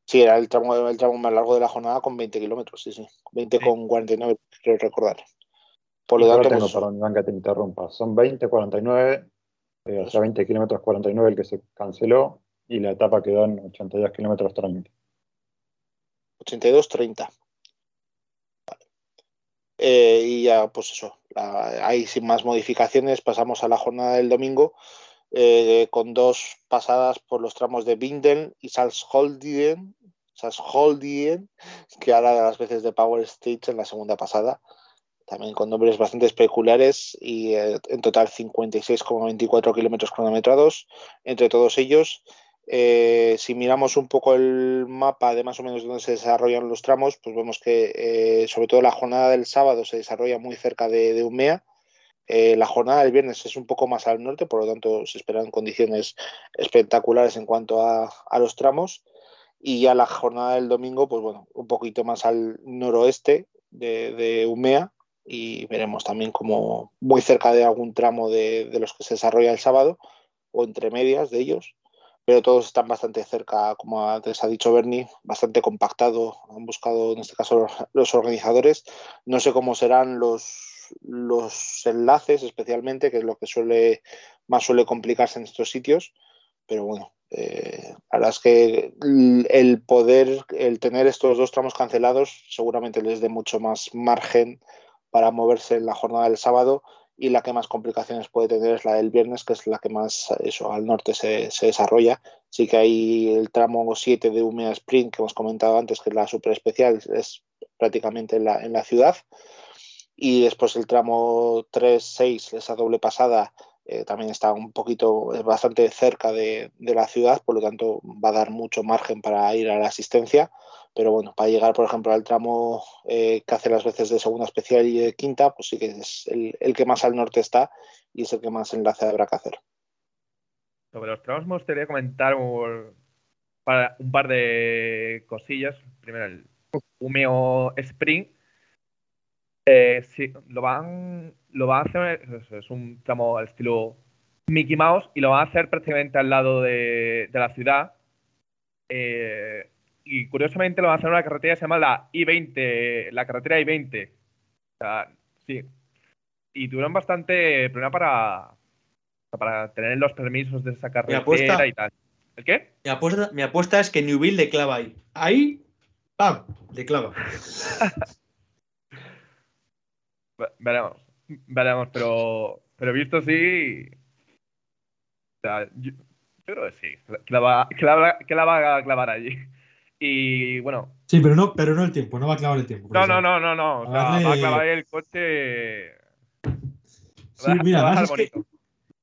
Sí, era el tramo, el tramo más largo de la jornada con 20 kilómetros, sí, sí. 20 Sí. con 49, creo recordar. Por lo tanto, tengo, pues, perdón, Iván, que te interrumpa. Son 20, 49, eh, o sea, 20 kilómetros 49 el que se canceló y la etapa quedó en 82 kilómetros 30. 82-30. Vale. Eh, y ya, pues eso, ahí sin más modificaciones pasamos a la jornada del domingo eh, con dos pasadas por los tramos de Binden y Salzholdien, Salzholdien, que ahora las veces de Power Stage en la segunda pasada, también con nombres bastante peculiares y eh, en total 56,24 kilómetros cronometrados entre todos ellos. Eh, si miramos un poco el mapa de más o menos donde se desarrollan los tramos, pues vemos que eh, sobre todo la jornada del sábado se desarrolla muy cerca de, de Umea. Eh, la jornada del viernes es un poco más al norte, por lo tanto se esperan condiciones espectaculares en cuanto a, los tramos. Y ya la jornada del domingo, pues bueno, un poquito más al noroeste de, de Umea y veremos también como muy cerca de algún tramo de, de los que se desarrolla el sábado o entre medias de ellos pero todos están bastante cerca, como antes ha dicho Bernie, bastante compactado. Han buscado, en este caso, los organizadores. No sé cómo serán los, los enlaces, especialmente, que es lo que suele más suele complicarse en estos sitios. Pero bueno, eh, la verdad es que el poder, el tener estos dos tramos cancelados, seguramente les dé mucho más margen para moverse en la jornada del sábado y la que más complicaciones puede tener es la del viernes, que es la que más eso al norte se, se desarrolla. Sí que hay el tramo 7 de Umea Sprint que hemos comentado antes, que es la super especial, es prácticamente en la, en la ciudad. Y después el tramo 3-6, esa doble pasada, eh, también está un poquito, es bastante cerca de, de, la ciudad, por lo tanto va a dar mucho margen para ir a la asistencia. Pero bueno, para llegar, por ejemplo, al tramo eh, que hace las veces de segunda especial y de quinta, pues sí que es el, que más al norte está y es el que más enlace habrá que hacer. Sobre los tramos me gustaría comentar un, para, un par de cosillas. Primero, el Humeo Spring. Eh, lo van, lo van a hacer, es, un tramo al estilo Mickey Mouse y lo van a hacer prácticamente al lado de, de la ciudad. Eh, y curiosamente lo van a hacer en una carretera que se llama la I-20, la carretera I-20. O sea, sí. Y tuvieron bastante problema para, para tener los permisos de esa carretera y tal. ¿El qué? Mi apuesta, mi apuesta es que Newville le clava ahí. Ahí, ¡pam! Le clava. *laughs* veremos, veremos, pero, pero visto. O sea, yo, yo, creo que sí, que la, va, que, la, que la va a clavar allí. Y bueno. Sí, pero no, pero no el tiempo, no va a clavar el tiempo. No, no, no, no, no. O sea, darle... va a clavar el coche. Sí, va, mira, va es que,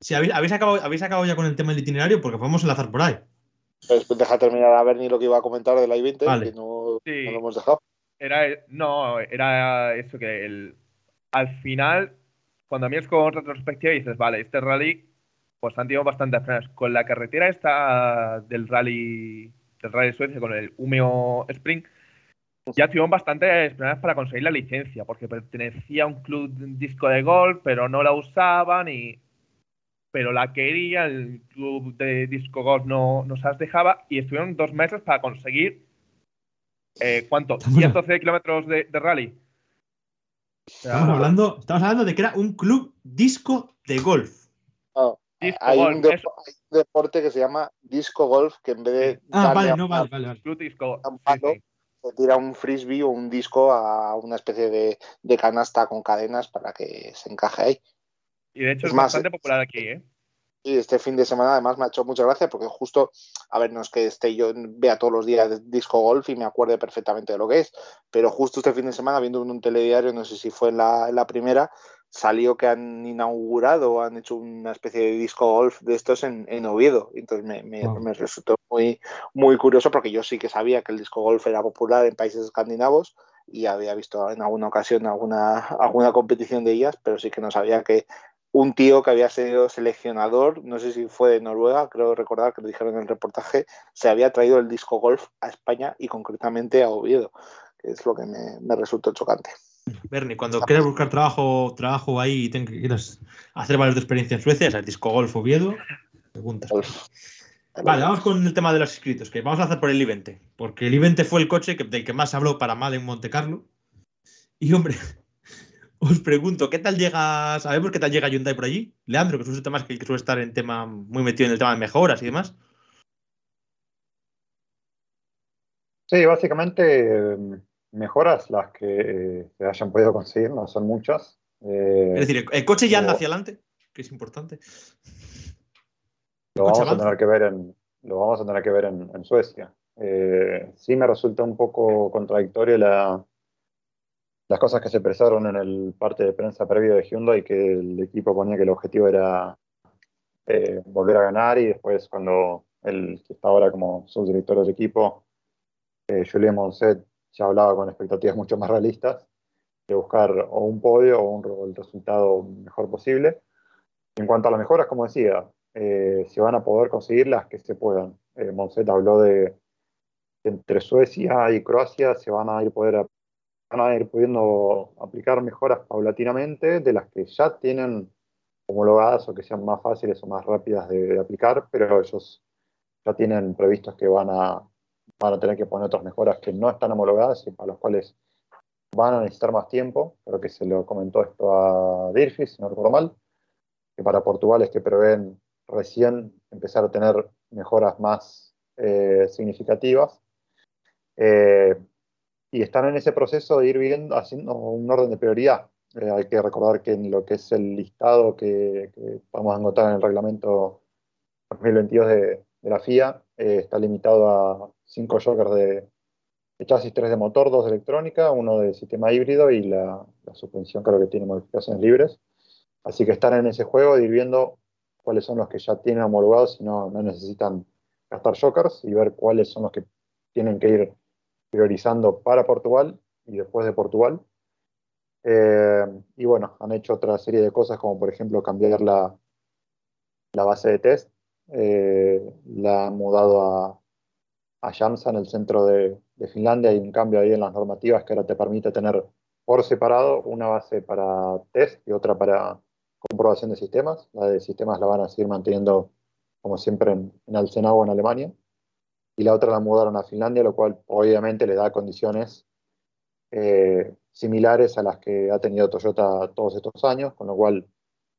si habéis, habéis, acabado, habéis acabado ya con el tema del itinerario, porque podemos enlazar por ahí. Pues deja terminar a ver ni lo que iba a comentar de la I-20, vale. que no, sí. no, lo hemos dejado. Era, no, era eso que el, al final, cuando miras con retrospectiva y dices, vale, este rally, pues han tenido bastantes frenos. Con la carretera esta del rally del Rally Suecia con el Humeo Spring, ya tuvieron bastantes problemas para conseguir la licencia, porque pertenecía a un club disco de golf, pero no la usaban, y pero la quería, el club de disco golf no, no se las dejaba, y estuvieron dos meses para conseguir, eh, ¿cuánto? 112 kilómetros de, de, rally. Estamos, hablando, estamos hablando de que era un club disco de golf. Oh. Hay un, de, hay un, deporte que se llama disco golf que en vez de ah, vale, no, vale, vale, vale. Disco, un palo, sí, sí. se tira un frisbee o un disco a una especie de, de, canasta con cadenas para que se encaje ahí. Y de hecho es, es más, bastante popular aquí, ¿eh? Y este fin de semana además me ha hecho mucha gracia porque justo, a ver, no es que esté yo vea todos los días disco golf y me acuerde perfectamente de lo que es, pero justo este fin de semana viendo en un telediario, no sé si fue en la, en la primera, salió que han inaugurado, han hecho una especie de disco golf de estos en, en Oviedo. Entonces me, me, wow. me, resultó muy, muy curioso porque yo sí que sabía que el disco golf era popular en países escandinavos y había visto en alguna ocasión alguna, alguna competición de ellas, pero sí que no sabía que un tío que había sido seleccionador, no sé si fue de Noruega, creo recordar que lo dijeron en el reportaje, se había traído el disco golf a España y concretamente a Oviedo que es lo que me, me resultó chocante. Bernie, cuando quieras buscar trabajo, trabajo ahí y ten- quieras hacer valer tu experiencia en Suecia, es Disco Golf Oviedo, preguntas. Vale, vamos con el tema de los inscritos, que vamos a hacer por el I-20, porque el I-20 fue el coche que- del que más se habló para mal en Monte Carlo. Y hombre, *laughs* os pregunto, ¿qué tal llega, sabemos qué tal llega Hyundai por allí? Leandro, que es un tema que suele estar en tema, muy metido en el tema de mejoras y demás. Sí, básicamente eh, mejoras las que eh, se hayan podido conseguir, no son muchas. Eh, Es decir, el, coche ya anda hacia adelante, que es importante. lo vamos a tener que ver en, lo vamos a tener que ver en, en Suecia. Eh, sí me resulta un poco contradictorio la, las cosas que se expresaron en el parte de prensa previo de Hyundai, que el equipo ponía que el objetivo era eh, volver a ganar y después cuando el que está ahora como subdirector del equipo, eh, Julien Monset, ya hablaba con expectativas mucho más realistas de buscar o un podio o un, el resultado mejor posible. En cuanto a las mejoras, como decía, eh, se van a poder conseguir las que se puedan. Eh, Monset habló de entre Suecia y Croacia se van a ir poder van a ir pudiendo aplicar mejoras paulatinamente de las que ya tienen homologadas o que sean más fáciles o más rápidas de, de aplicar, pero ellos ya tienen previstos que van a, van a tener que poner otras mejoras que no están homologadas y para las cuales van a necesitar más tiempo, creo que se lo comentó esto a Dirfis, si no recuerdo mal, que para Portugal es que prevén recién empezar a tener mejoras más eh, significativas. Eh, y están en ese proceso de ir viendo, haciendo un orden de prioridad. Eh, hay que recordar que en lo que es el listado que, vamos a encontrar en el reglamento 2022 de, la FIA, está limitado a cinco jokers de, chasis, tres de motor, dos de electrónica, uno de sistema híbrido y la, suspensión creo que tiene modificaciones libres. Así que están en ese juego de ir viendo cuáles son los que ya tienen homologados y no, necesitan gastar jokers y ver cuáles son los que tienen que ir priorizando para Portugal y después de Portugal. Eh, y bueno, han hecho otra serie de cosas como por ejemplo cambiar la, la base de test. Eh, la han mudado a, a Jamsa en el centro de, de Finlandia. Hay un cambio ahí en las normativas que ahora te permite tener por separado una base para test y otra para comprobación de sistemas. La de sistemas la van a seguir manteniendo como siempre en, en Alzenau en Alemania y la otra la mudaron a Finlandia, lo cual obviamente le da condiciones eh, similares a las que ha tenido Toyota todos estos años, con lo cual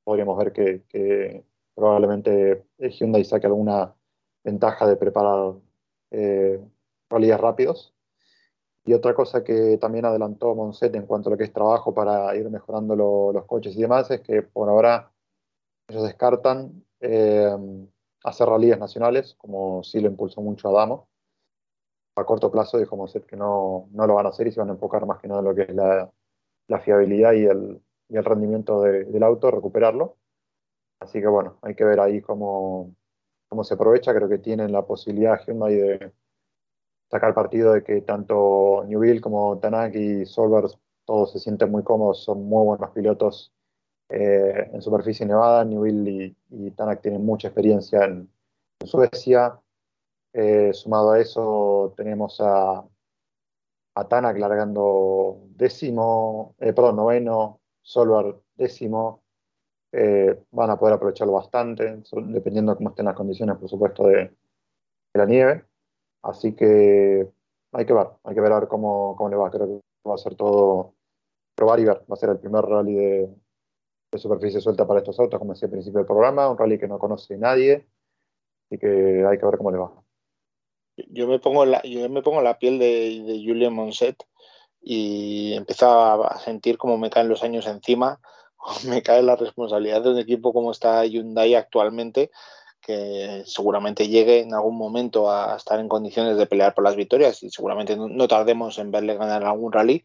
podríamos ver que, que probablemente Hyundai saque alguna ventaja de preparar eh, rápidos. Y otra cosa que también adelantó Monset en cuanto a lo que es trabajo para ir mejorando lo- los coches y demás es que por ahora ellos descartan eh, hacer rallies nacionales, como sí lo impulsó mucho Adamo. A corto plazo dijo Monset que no, no lo van a hacer y se van a enfocar más que nada en lo que es la, fiabilidad y el, rendimiento de- del auto, recuperarlo. Así que bueno, hay que ver ahí cómo, cómo se aprovecha. Creo que tienen la posibilidad Hyundai de sacar partido de que tanto Newville como Tanak y Solberg todos se sienten muy cómodos, son muy buenos pilotos eh, en superficie nevada. Newville y, y Tanak tienen mucha experiencia en, Suecia. Eh, sumado a eso, tenemos a, Tanak largando décimo, eh, perdón, noveno, Solberg décimo. Eh, van a poder aprovecharlo bastante, dependiendo de cómo estén las condiciones, por supuesto, de, de la nieve. Así que hay que ver, hay que ver a ver cómo, cómo le va. Creo que va a ser todo probar y ver. Va a ser el primer rally de, de superficie suelta para estos autos, como decía al principio del programa, un rally que no conoce nadie, así que hay que ver cómo le va. Yo me pongo la, yo me pongo la piel de, de Julien Monset y empiezo a sentir como me caen los años encima, *laughs* me cae la responsabilidad de un equipo como está Hyundai actualmente, que seguramente llegue en algún momento a estar en condiciones de pelear por las victorias y seguramente no, tardemos en verle ganar algún rally,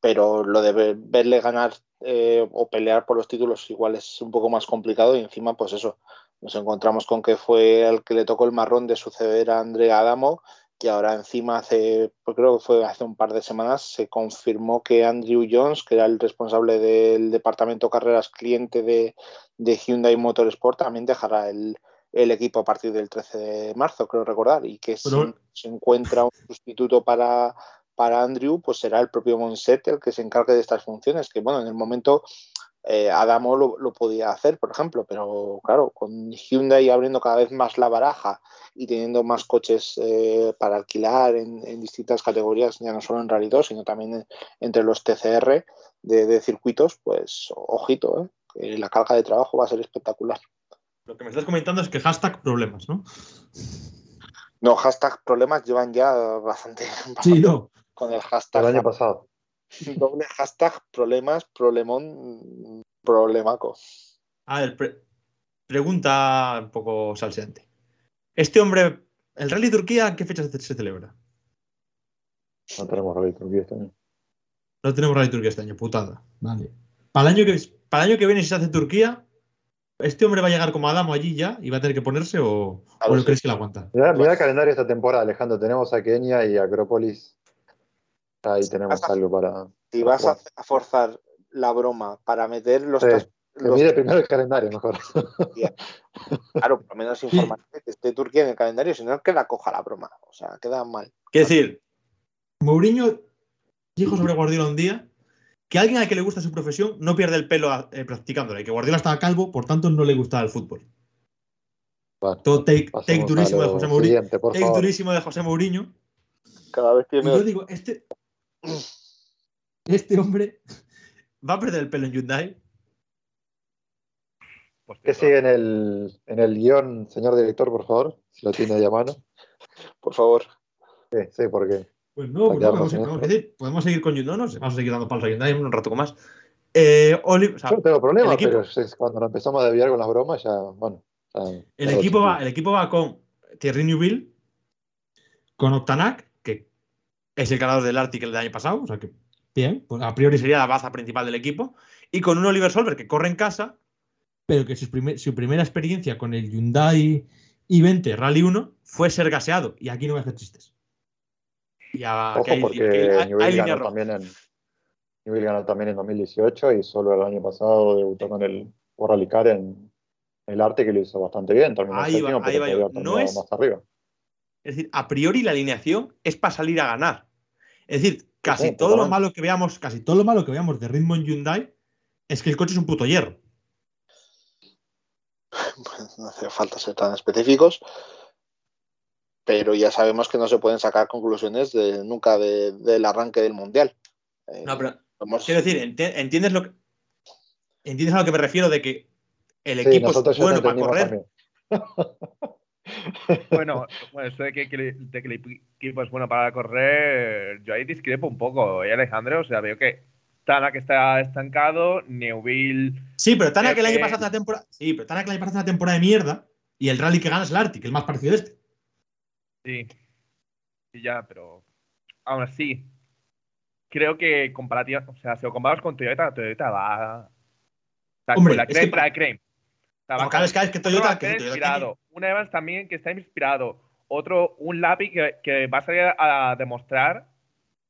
pero lo de ver- verle ganar eh, o pelear por los títulos igual es un poco más complicado y encima pues eso, nos encontramos con que fue el que le tocó el marrón de suceder a Andrea Adamo y ahora encima hace, pues creo que fue hace un par de semanas, se confirmó que Andrew Jones, que era el responsable del departamento carreras cliente de, de Hyundai Motorsport, también dejará el, el equipo a partir del 13 de marzo, creo recordar, y que Pero- se, se encuentra un sustituto para, para Andrew, pues será el propio Monset el que se encargue de estas funciones, que bueno, en el momento eh, Adamo lo, lo, podía hacer, por ejemplo, pero claro, con Hyundai abriendo cada vez más la baraja y teniendo más coches eh, para alquilar en, en, distintas categorías, ya no solo en Rally 2, sino también en, entre los TCR de, de, circuitos, pues ojito, ¿eh? la carga de trabajo va a ser espectacular. Lo que me estás comentando es que hashtag problemas, ¿no? No, hashtag problemas llevan ya bastante. bastante Sí, no. Con el hashtag. El año pasado. *laughs* Doble hashtag problemas, problemón, problemaco. A ver, pre pregunta un poco salseante. Este hombre, ¿el Rally Turquía qué fecha se, se celebra? No tenemos Rally Turquía este año. No tenemos Rally Turquía este año, putada. Vale. Para el año que, para el año que viene, si se hace Turquía, ¿este hombre va a llegar como Adamo allí ya y va a tener que ponerse o, o no crees que la aguanta? Mira, mira el calendario esta temporada, Alejandro. Tenemos a Kenia y Acrópolis. Ahí tenemos a, algo para. Si vas a, a, forzar la broma para meter los. Sí. Que mire primero el calendario, mejor. Claro, por lo menos informar que esté Turquía en el calendario, si no, que la coja la broma. O sea, queda mal. Quiero decir, Mourinho dijo sobre Guardiola un día que alguien al que le gusta su profesión no pierde el pelo eh, practicándola y que Guardiola estaba calvo, por tanto no le gustaba el fútbol. Bueno, Todo take, take durísimo de José Mourinho. Take favor. durísimo de José Mourinho. Cada vez tiene. Y yo digo, este, *laughs* este hombre va a perder el pelo en Hyundai. Pues que sigue en el, en el guion, señor director, por favor, si lo tiene ahí a mano. Por favor. Sí, sí, porque. Pues no, pues no vamos, vamos decir, podemos seguir con Hyundai, no, vamos a seguir dando palos a Hyundai un rato más. Eh, Oli, o sea, Yo no tengo problema, pero es cuando nos empezamos a desviar con las bromas, ya, bueno. Ya, el, equipo va, el equipo va con Thierry Neuville, con Octanac, es el ganador del Arctic el del año pasado, o sea que bien, pues a priori sería la baza principal del equipo, y con un Oliver Solver que corre en casa, pero que su, primer, su primera experiencia con el Hyundai i20 Rally 1 fue ser gaseado, y aquí no me hace chistes. Y a, Ojo, que hay, porque que hay, Newell, ganó también en, Newell ganó también en 2018 y solo el año pasado debutó con el Rally Car en el arte que lo hizo bastante bien. Ahí va, ahí va yo. No es, más arriba. Es decir, a priori la alineación es para salir a ganar. Es decir, casi todo lo malo que veamos, casi todo lo malo que veamos de ritmo en Hyundai es que el coche es un puto hierro. Pues no hace falta ser tan específicos, pero ya sabemos que no se pueden sacar conclusiones de, nunca de, del arranque del mundial. Eh, no, pero Vamos... quiero decir, ¿entiendes lo que entiendes a lo que me refiero de que el equipo sí, es bueno para correr? *laughs* bueno, bueno, eso de que, de que, el equipo es bueno para correr, yo ahí discrepo un poco, ¿eh, Alejandro? O sea, veo que Tanak está estancado, Neuville. Sí, pero Tanak el año pasado una temporada. Sí, pero Tanak el año pasado una temporada de mierda y el rally que gana es el Arctic, el más parecido a este. Sí. Sí, ya, pero aún así, creo que comparativa, o sea, si lo comparamos con Toyota, Toyota va. Hombre, la es creme, que- la creme. O sea, va No, cada vez, que Toyota. A que Toyota. Un Evans también que está inspirado. Otro, un Lapi que, que va a salir a demostrar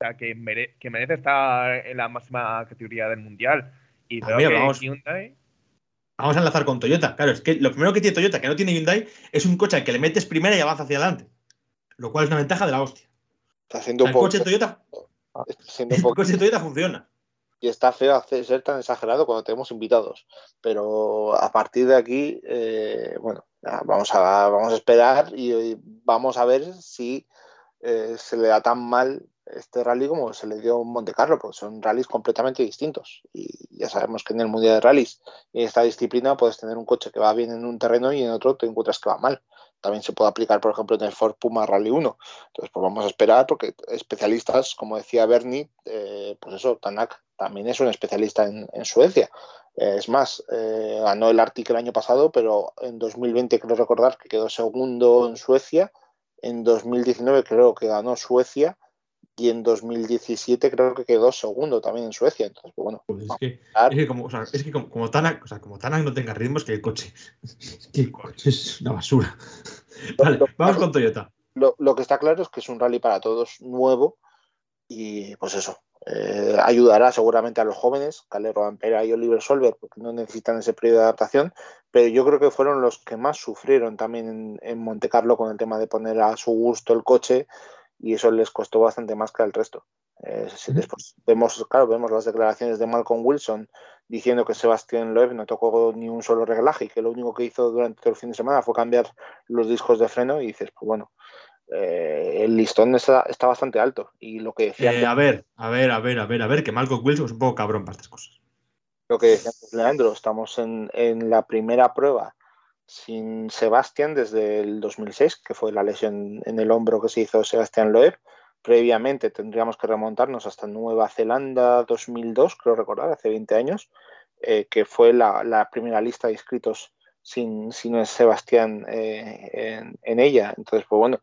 o sea, que, mere- que merece estar en la máxima categoría del mundial. Y creo que vamos. Hyundai. Vamos a enlazar con Toyota. Claro, es que lo primero que tiene Toyota, que no tiene Hyundai, es un coche al que le metes primera y avanza hacia adelante. Lo cual es una ventaja de la hostia. Está haciendo sea, un el poco. coche Toyota, está *laughs* el coche de Toyota funciona. y está feo hacer, ser tan exagerado cuando tenemos invitados. Pero a partir de aquí, eh, bueno, vamos, a, vamos a esperar y, vamos a ver si eh, se le da tan mal este rally como se le dio en Monte Carlo, porque son rallies completamente distintos. Y ya sabemos que en el Mundial de Rallys en esta disciplina puedes tener un coche que va bien en un terreno y en otro te encuentras que va mal. También se puede aplicar, por ejemplo, en el Ford Puma Rally 1. Entonces, pues vamos a esperar porque especialistas, como decía Bernie, eh, pues eso, Tanak también es un especialista en Suecia. Eh, es más, eh, ganó el Arctic el año pasado, pero en 2020 creo recordar que quedó segundo en Suecia. En 2019 creo que ganó Suecia y en 2017 creo que quedó segundo también en Suecia. Entonces, pues bueno, Joder, es que, es que como, o sea, es que como, como Tanak, o sea, como Tanak no tenga ritmo, es que el coche, es que el coche es una basura. Vale, vamos con Toyota. lo, lo que está claro es que es un rally para todos nuevo y pues eso, eh, ayudará seguramente a los jóvenes, Calero Ampera y Oliver Solver, porque no necesitan ese periodo de adaptación, pero yo creo que fueron los que más sufrieron también en, en Monte Carlo con el tema de poner a su gusto el coche y eso les costó bastante más que al resto. Eh, si después vemos, claro, vemos las declaraciones de Malcolm Wilson diciendo que Sebastián Loeb no tocó ni un solo reglaje y que lo único que hizo durante todo el fin de semana fue cambiar los discos de freno y dices, pues bueno, eh, el listón está, está, bastante alto y lo que decía Eh, a ver, a ver, a ver, a ver, a ver, que Malcolm Wilson es un poco cabrón para estas cosas. lo que decía Leandro, estamos en, en la primera prueba sin Sebastián desde el 2006, que fue la lesión en el hombro que se hizo Sebastián Loeb. Previamente tendríamos que remontarnos hasta Nueva Zelanda 2002, creo recordar, hace 20 años, eh, que fue la, la, primera lista de inscritos sin, sin Sebastián eh, en, en, ella. Entonces, pues bueno,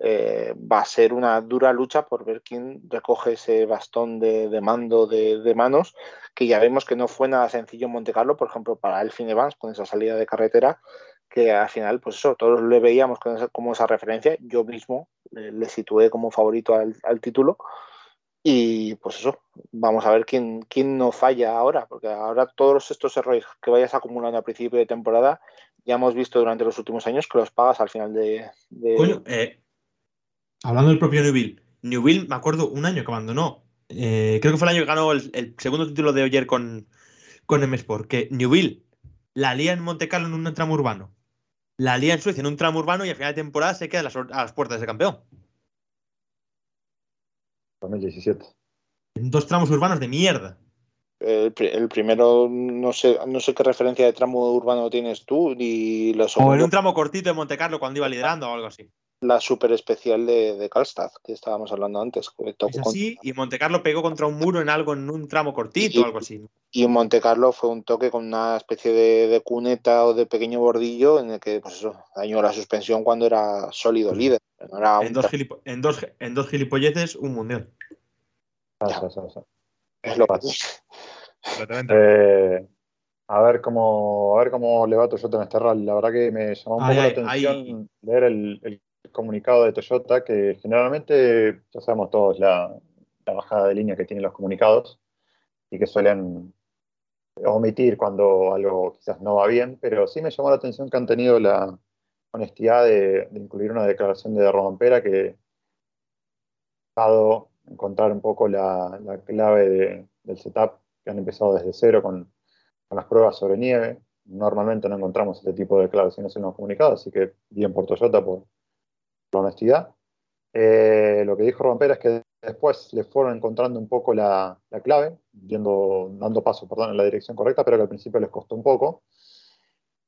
eh, va a ser una dura lucha por ver quién recoge ese bastón de, mando de, manos, que ya vemos que no fue nada sencillo en Monte Carlo, por ejemplo, para Elfin Evans con esa salida de carretera, que al final, pues eso, todos le veíamos con esa, como esa referencia. Yo mismo le, le situé como favorito al, título. Y pues eso, vamos a ver quién, quién no falla ahora, porque ahora todos estos errores que vayas acumulando a principio de temporada, ya hemos visto durante los últimos años que los pagas al final de. eh, hablando del propio Newville, Newville, me acuerdo un año que abandonó. Eh, creo que fue el año que ganó el, el segundo título de Oyer con, con M-Sport. Que Newville la lía en Monte Carlo en un tramo urbano la lía en Suecia en un tramo urbano y a final de temporada se queda a las, a las puertas de campeón. 2017. En dos tramos urbanos de mierda. El, el, primero, no sé, no sé qué referencia de tramo urbano tienes tú, ni lo O en un tramo cortito de Monte Carlo cuando iba liderando o algo así. La super especial de, de Karlstad, que estábamos hablando antes. Es así, con... y Monte Carlo pegó contra un muro en algo en un tramo cortito y, o algo así. Y en Monte Carlo fue un toque con una especie de, de, cuneta o de pequeño bordillo en el que, pues eso, dañó la suspensión cuando era sólido líder. No era en, dos gilipo... en, dos, en dos gilipolleces, un mundial. Ah. Es lo que eh, a ver cómo a ver cómo le va a Toyota en este rally. La verdad que me llamó un poco ay, la atención ay. leer el, el, comunicado de Toyota, que generalmente ya sabemos todos la, bajada de línea que tienen los comunicados y que suelen omitir cuando algo quizás no va bien, pero sí me llamó la atención que han tenido la honestidad de, incluir una declaración de Rompera que ha dado encontrar un poco la, la clave de, del setup que han empezado desde cero con, con, las pruebas sobre nieve. Normalmente no encontramos este tipo de declaraciones en los comunicados, así que bien por Toyota por la honestidad. Eh, lo que dijo Rompera es que después le fueron encontrando un poco la, la clave, dando paso perdón, en la dirección correcta, pero que al principio les costó un poco.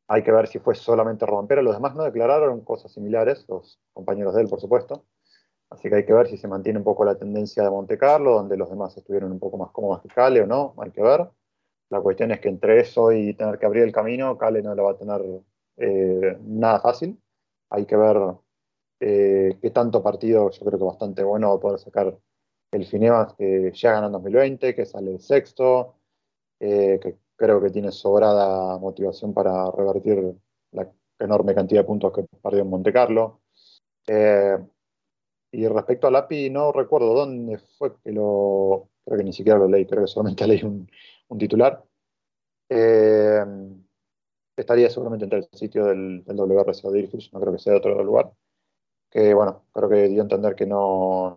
Hay que ver si fue solamente Rompera. Los demás no declararon cosas similares, los compañeros de él, por supuesto. Así que hay que ver si se mantiene un poco la tendencia de Monte Carlo, donde los demás estuvieron un poco más cómodos que Cale o no, hay que ver. La cuestión es que entre eso y tener que abrir el camino, Cale no lo va a tener eh, nada fácil. Hay que ver eh, qué tanto partido, yo creo que bastante bueno poder sacar el Finevas, que ya ganó en 2020, que sale sexto, eh, que creo que tiene sobrada motivación para revertir la enorme cantidad de puntos que perdió en Monte Carlo. Eh, y respecto al API, no recuerdo dónde fue que lo. Creo que ni siquiera lo leí, creo que solamente *laughs* leí un, titular. Eh, estaría seguramente entre el sitio del, del WRC o no creo que sea de otro lugar. Que bueno, creo que dio a entender que no.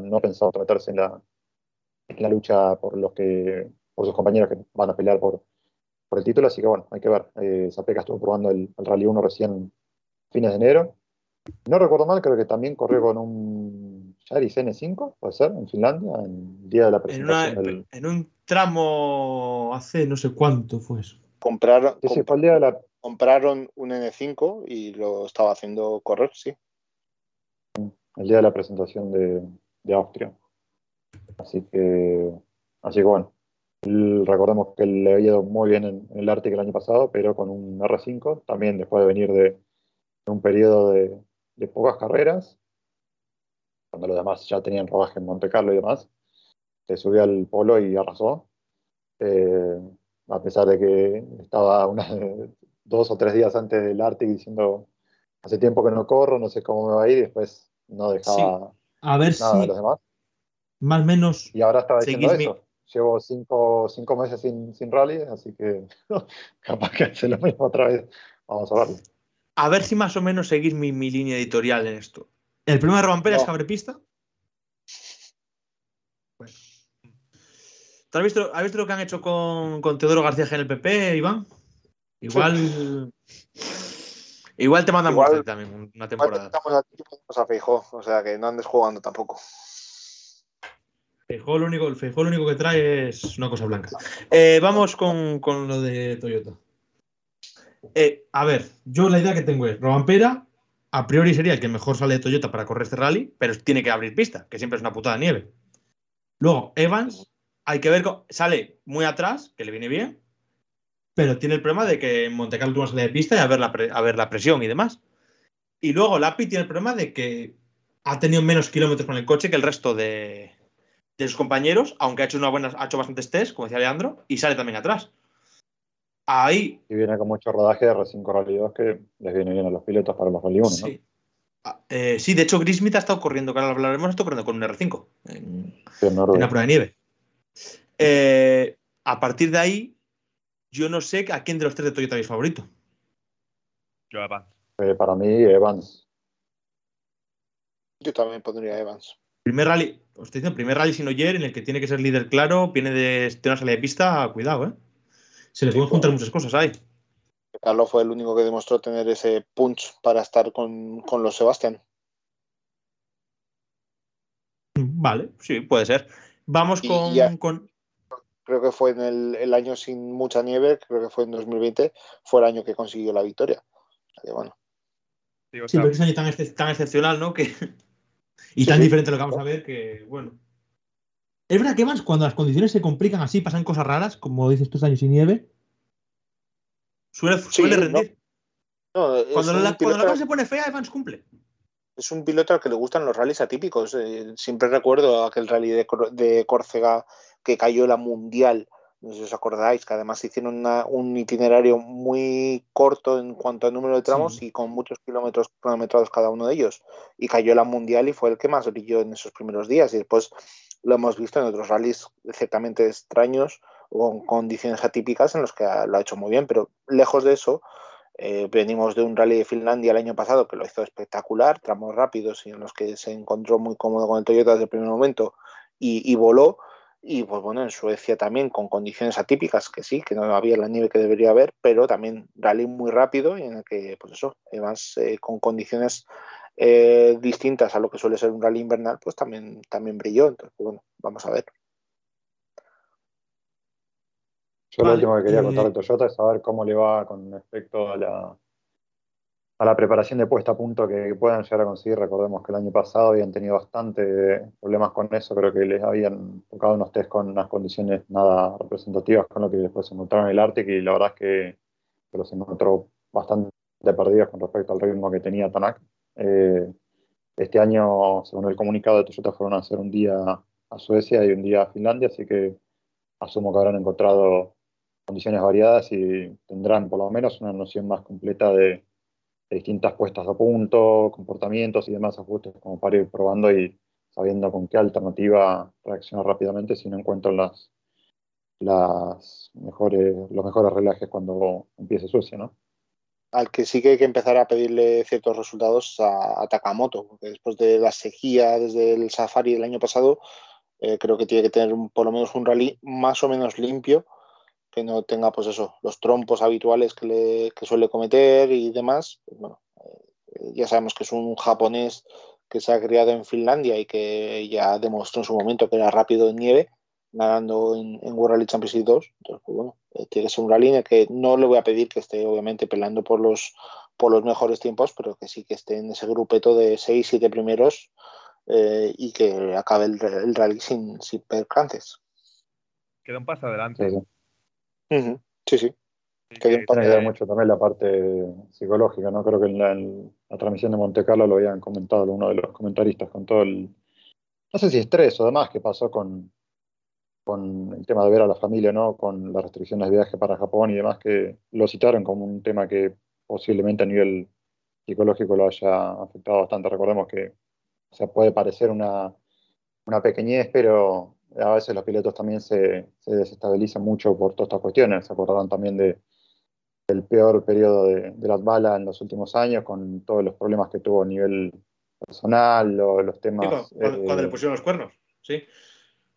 No pensaba meterse en la, en la lucha por los que. por sus compañeros que van a pelear por, por el título, así que bueno, hay que ver. Eh, Zapeca estuvo probando el, el Rally 1 recién fines de enero no recuerdo mal, creo que también corrió con un Yaris N5, puede ser, en Finlandia, en el día de la presentación. En, una, del... en un tramo hace no sé cuánto fue eso. Compraron, sí, sí, fue el día de la... compraron un N5 y lo estaba haciendo correr, sí. El día de la presentación de, Austria. Así que, así que bueno, recordemos que le había ido muy bien en, el Arctic el año pasado, pero con un R5, también después de venir de, un periodo de, de pocas carreras, cuando los demás ya tenían rodaje en Monte Carlo y demás, se subió al polo y arrasó. Eh, a pesar de que estaba una, dos o tres días antes del Arctic diciendo hace tiempo que no corro, no sé cómo me va a ir, y después no dejaba sí. a ver nada si de los demás. Más o menos. Y ahora estaba diciendo eso. Mi... Llevo cinco, cinco meses sin, sin rally, así que *laughs* capaz que hace lo mismo otra vez. Vamos a verlo. a ver si más o menos seguís mi, mi línea editorial en esto. ¿El problema de Robampera es No. que abre pista? Bueno. ¿Tú has visto, has visto lo que han hecho con, con Teodoro García en el PP, Iván? Igual. Igual te mandan Igual- muerte también una temporada. estamos a Feijó, o sea que no andes jugando tampoco. Feijó lo único, el Feijó lo único que trae es una cosa blanca. Eh, vamos con, con lo de Toyota. Eh, a ver, yo la idea que tengo es, Robampera, a priori sería el que mejor sale de Toyota para correr este rally, pero tiene que abrir pista, que siempre es una putada de nieve. Luego, Evans, hay que ver, sale muy atrás, que le viene bien, pero tiene el problema de que en Montecarlo tú no sale de pista y a ver, la a ver la presión y demás. Y luego, Lapi tiene el problema de que ha tenido menos kilómetros con el coche que el resto de, de sus compañeros, aunque ha hecho una buena, ha hecho bastantes test, como decía Leandro, y sale también atrás. Ahí, Y viene con mucho rodaje de R5 Rally 2 que les viene bien a los pilotos para los Rally 1, ¿no? sí. Ah, eh, sí, de hecho, Gris Smith ha estado corriendo, que ahora hablaremos, ha estado corriendo con un R5 en, Sí, en una prueba de nieve. Eh, a partir de ahí, yo no sé a quién de los tres de Toyota es favorito. Yo Evans. Eh, para mí, Evans. Yo también pondría Evans. Primer rally, os estoy diciendo, primer rally sin Oyer, en el que tiene que ser líder claro, viene de, de una salida de pista, cuidado, ¿eh? Se le pueden juntar muchas cosas ahí. Carlos fue el único que demostró tener ese punch para estar con, con los Sebastián. Vale, sí, puede ser. Vamos Y con, ya- con- Creo que fue en el, el año sin mucha nieve, creo que fue en 2020, fue el año que consiguió la victoria. O sea que bueno, Sí, o Sí, sea, pero es un año tan, excep- tan excepcional, ¿no? *laughs* Que... y Sí, tan sí. diferente a lo que vamos a ver que, bueno. Es verdad que más cuando las condiciones se complican así, pasan cosas raras, como dices tú, años sin nieve. Suele, rendir. No, Cuando, la, cuando la cosa se pone fea, Evans cumple. es un piloto al que le gustan los rallies atípicos. Eh, siempre recuerdo aquel rally de, de Córcega que cayó la Mundial. No sé si os acordáis, que además hicieron una- un itinerario muy corto en cuanto al número de tramos Sí. y con muchos kilómetros cronometrados cada uno de ellos. Y cayó la Mundial y fue el que más brilló en esos primeros días. Y después lo hemos visto en otros rallies ciertamente extraños o con condiciones atípicas en los que ha- lo ha hecho muy bien. Pero lejos de eso, eh, venimos de un rally de Finlandia el año pasado que lo hizo espectacular, tramos rápidos y en los que se encontró muy cómodo con el Toyota desde el primer momento y, y voló. Y pues bueno, en Suecia también con condiciones atípicas, que sí, que no había la nieve que debería haber, pero también rally muy rápido y en el que, pues eso, además eh, con condiciones eh, distintas a lo que suele ser un rally invernal, pues también, también brilló. Entonces, pues bueno, vamos a ver. Yo Vale, lo último que quería eh, contar de Toyota es saber cómo le va con respecto a la, a la preparación de puesta a punto que puedan llegar a conseguir. Recordemos que el año pasado habían tenido bastante problemas con eso, creo que les habían tocado unos test con unas condiciones nada representativas con lo que después se encontraron en el Arctic y la verdad es que, que los encontró bastante perdidos con respecto al ritmo que tenía Tanak. Eh, este año, según el comunicado de Toyota, fueron a hacer un día a Suecia y un día a Finlandia, así que asumo que habrán encontrado condiciones variadas y tendrán por lo menos una noción más completa de, distintas puestas a punto, comportamientos y demás ajustes como para ir probando y sabiendo con qué alternativa reaccionar rápidamente si no encuentran las, las mejores, los mejores relajes cuando empiece Suecia, ¿no? al que sí que hay que empezar a pedirle ciertos resultados a, a Takamoto, porque después de la sequía desde el Safari del año pasado, eh, creo que tiene que tener un- por lo menos un rally más o menos limpio, que no tenga pues eso, los trompos habituales que, le, que suele cometer y demás. Pues, bueno, eh, ya sabemos que es un japonés que se ha criado en Finlandia y que ya demostró en su momento que era rápido en nieve, nadando en, en World Rally Championship 2. Entonces, pues bueno, eh, tiene que ser un rally en el que no le voy a pedir que esté obviamente peleando por los, por los mejores tiempos, pero que sí que esté en ese grupeto de 6, 7 primeros eh, y que acabe el, el rally sin, sin percances. queda un paso adelante. Sí, sí. Sí, que par Tiene que ver mucho también la parte psicológica, ¿no? Creo que en la, en la transmisión de Monte Carlo lo habían comentado uno de los comentaristas con todo el, no sé si estrés o demás que pasó con, con el tema de ver a la familia, ¿no? Con las restricciones de viaje para Japón y demás, que lo citaron como un tema que posiblemente a nivel psicológico lo haya afectado bastante. Recordemos que o sea, puede parecer una, una pequeñez, pero a veces los pilotos también se, se desestabilizan mucho por todas estas cuestiones. Se acordarán también de el peor periodo de, de la bala en los últimos años, con todos los problemas que tuvo a nivel personal, lo- los Sí, temas. cuando, cuando- cuando le eh, pusieron los cuernos. Sí.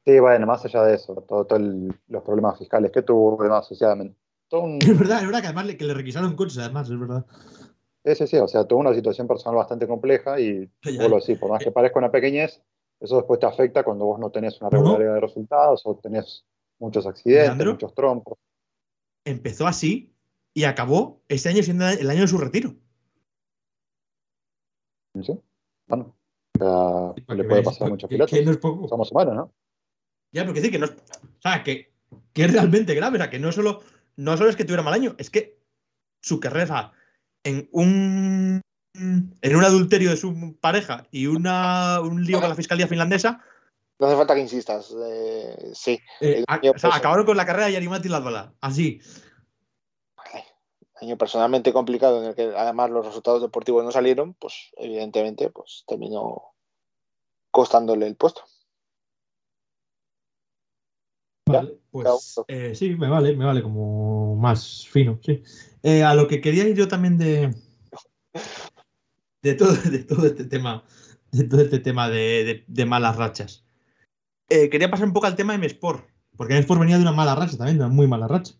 sí, bueno, más allá de eso, todo, todo los problemas fiscales que tuvo, demás, o sea, men- todo un- *laughs* Es verdad, es verdad que además le, que le requisaron coches, además, es verdad. Sí, sí, sí, o sea, tuvo una situación personal bastante compleja y decís, por más que parezca una pequeñez, eso después te afecta cuando vos no tenés una regularidad de resultados o tenés muchos accidentes, Leandro. muchos trompos. Empezó así y acabó este año siendo el año de su retiro. ¿sí? Bueno, o sea, Para le puede pasar a muchos pilotos. que no es poco. Somos humanos, ¿no? Ya, pero que decir que no es. O sea, que, que es realmente grave. O sea, que no solo, no solo es que tuviera mal año, es que su carrera en un. En un adulterio de su pareja y una, un lío con la fiscalía finlandesa, No hace falta que insistas. eh, sí, eh, El a- año o sea, pasado. acabaron con la carrera de Yarimati Latvala. Así. vale. año personalmente complicado en el que además los resultados deportivos no salieron, pues evidentemente pues terminó costándole el puesto. Vale, pues eh, sí, me vale, me vale como más fino, sí. A lo que quería ir yo también de, *laughs* de, todo, *laughs* de todo este tema, de todo este tema de, de- de malas rachas. Eh, quería pasar un poco al tema de M-Sport, porque M-Sport venía de una mala racha también, de una muy mala racha.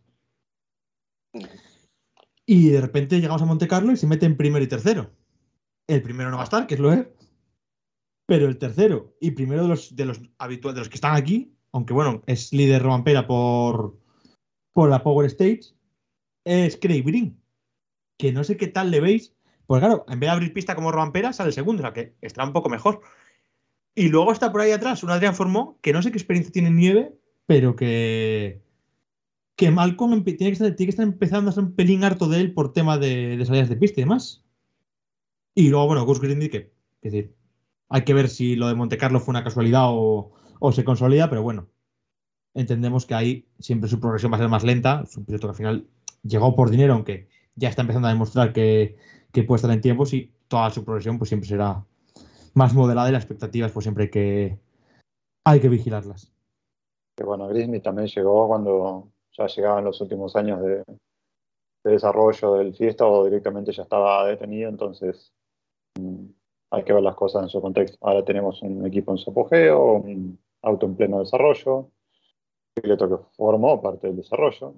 Y de repente llegamos a Monte Carlo y se mete en primero y tercero. El primero no va a estar, que es lo es. Pero el tercero y primero de los, de los habituales, de los que están aquí, aunque bueno, es líder Roman Pera por, por la Power Stage, es Craig Green. Que no sé qué tal le veis. Pues claro, en vez de abrir pista como Roman sale el segundo, o sea que estará un poco mejor. Y luego está por ahí atrás un Adrián Formó, que no sé qué experiencia tiene en nieve, pero que. Que Malcolm tiene que, estar, empezando a ser un pelín harto de él por tema de, salidas de pista y demás. Y luego, bueno, Gus Grindy, que, es decir, hay que ver si lo de Monte Carlo fue una casualidad o, o se consolida, pero bueno, entendemos que ahí siempre su progresión va a ser más lenta. Es un piloto que al final llegó por dinero, aunque ya está empezando a demostrar que, que puede estar en tiempos y toda su progresión pues siempre será más moderada y las expectativas pues siempre que, hay que vigilarlas. Bueno, Grismy también llegó cuando ya llegaban los últimos años de, de desarrollo del fiesta o directamente ya estaba detenido, entonces mm, hay que ver las cosas en su contexto. Ahora tenemos un equipo en su apogeo, un auto en pleno desarrollo, piloto que formó parte del desarrollo,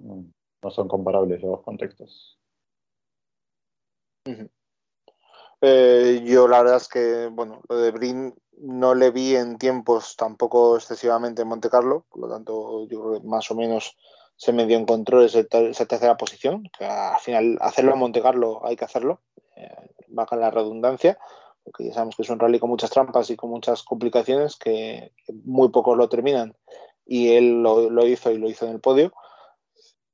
no son comparables los dos contextos. Eh, yo la verdad es que, bueno, lo de Brin no le vi en tiempos tampoco excesivamente en Monte Carlo, por lo tanto yo creo que más o menos se medio encontró ese ter- esa tercera posición, que al final hacerlo en Monte Carlo hay que hacerlo, eh, baja la redundancia, porque ya sabemos que es un rally con muchas trampas y con muchas complicaciones que, muy pocos lo terminan y él lo hizo y lo hizo en el podio.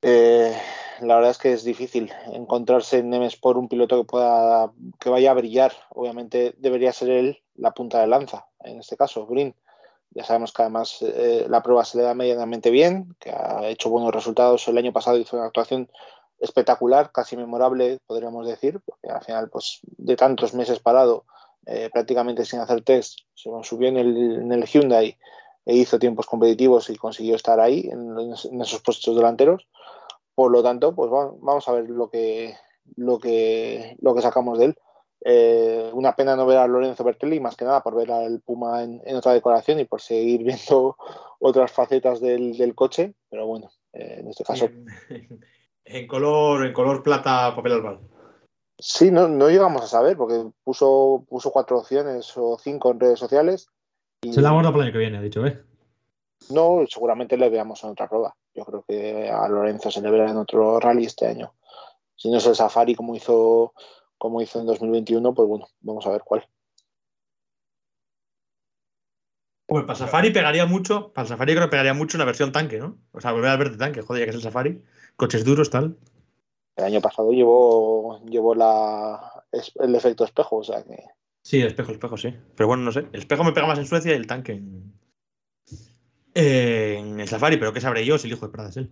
Eh, la verdad es que es difícil encontrarse en M-Sport un piloto que pueda que vaya a brillar. Obviamente debería ser él la punta de lanza, en este caso, Green. Ya sabemos que además eh, la prueba se le da medianamente bien, que ha hecho buenos resultados. El año pasado hizo una actuación espectacular, casi memorable, podríamos decir, porque al final, pues, de tantos meses parado, eh, prácticamente sin hacer test, se subió en en el Hyundai e hizo tiempos competitivos y consiguió estar ahí en, en esos puestos delanteros. Por lo tanto, pues va- vamos a ver lo que, lo que, lo que sacamos de él. Eh, una pena no ver a Lorenzo Bertelli, más que nada por ver al Puma en, en otra decoración y por seguir viendo *laughs* otras facetas del, del coche, pero bueno, eh, en este caso En, en color, en color plata, papel albal. sí, no, no llegamos a saber porque puso, puso cuatro opciones o cinco en redes sociales y Se la el año que viene, ha dicho, ¿eh? no, seguramente le veamos en otra prueba. Yo creo que a Lorenzo se le verá en otro rally este año. Si no es el Safari como hizo, como hizo en 2021, pues bueno, vamos a ver cuál. Pues para Safari pegaría mucho, para el Safari creo que pegaría mucho una versión tanque, ¿no? O sea, volver a ver de tanque, joder, ya que es el Safari. Coches duros, tal. El año pasado llevó, llevó la, el efecto espejo, o sea que Sí, el espejo, el espejo, sí. Pero bueno, no sé. El espejo me pega más en Suecia y el tanque en, en el Safari, pero ¿qué sabré yo si el hijo de Prada es él?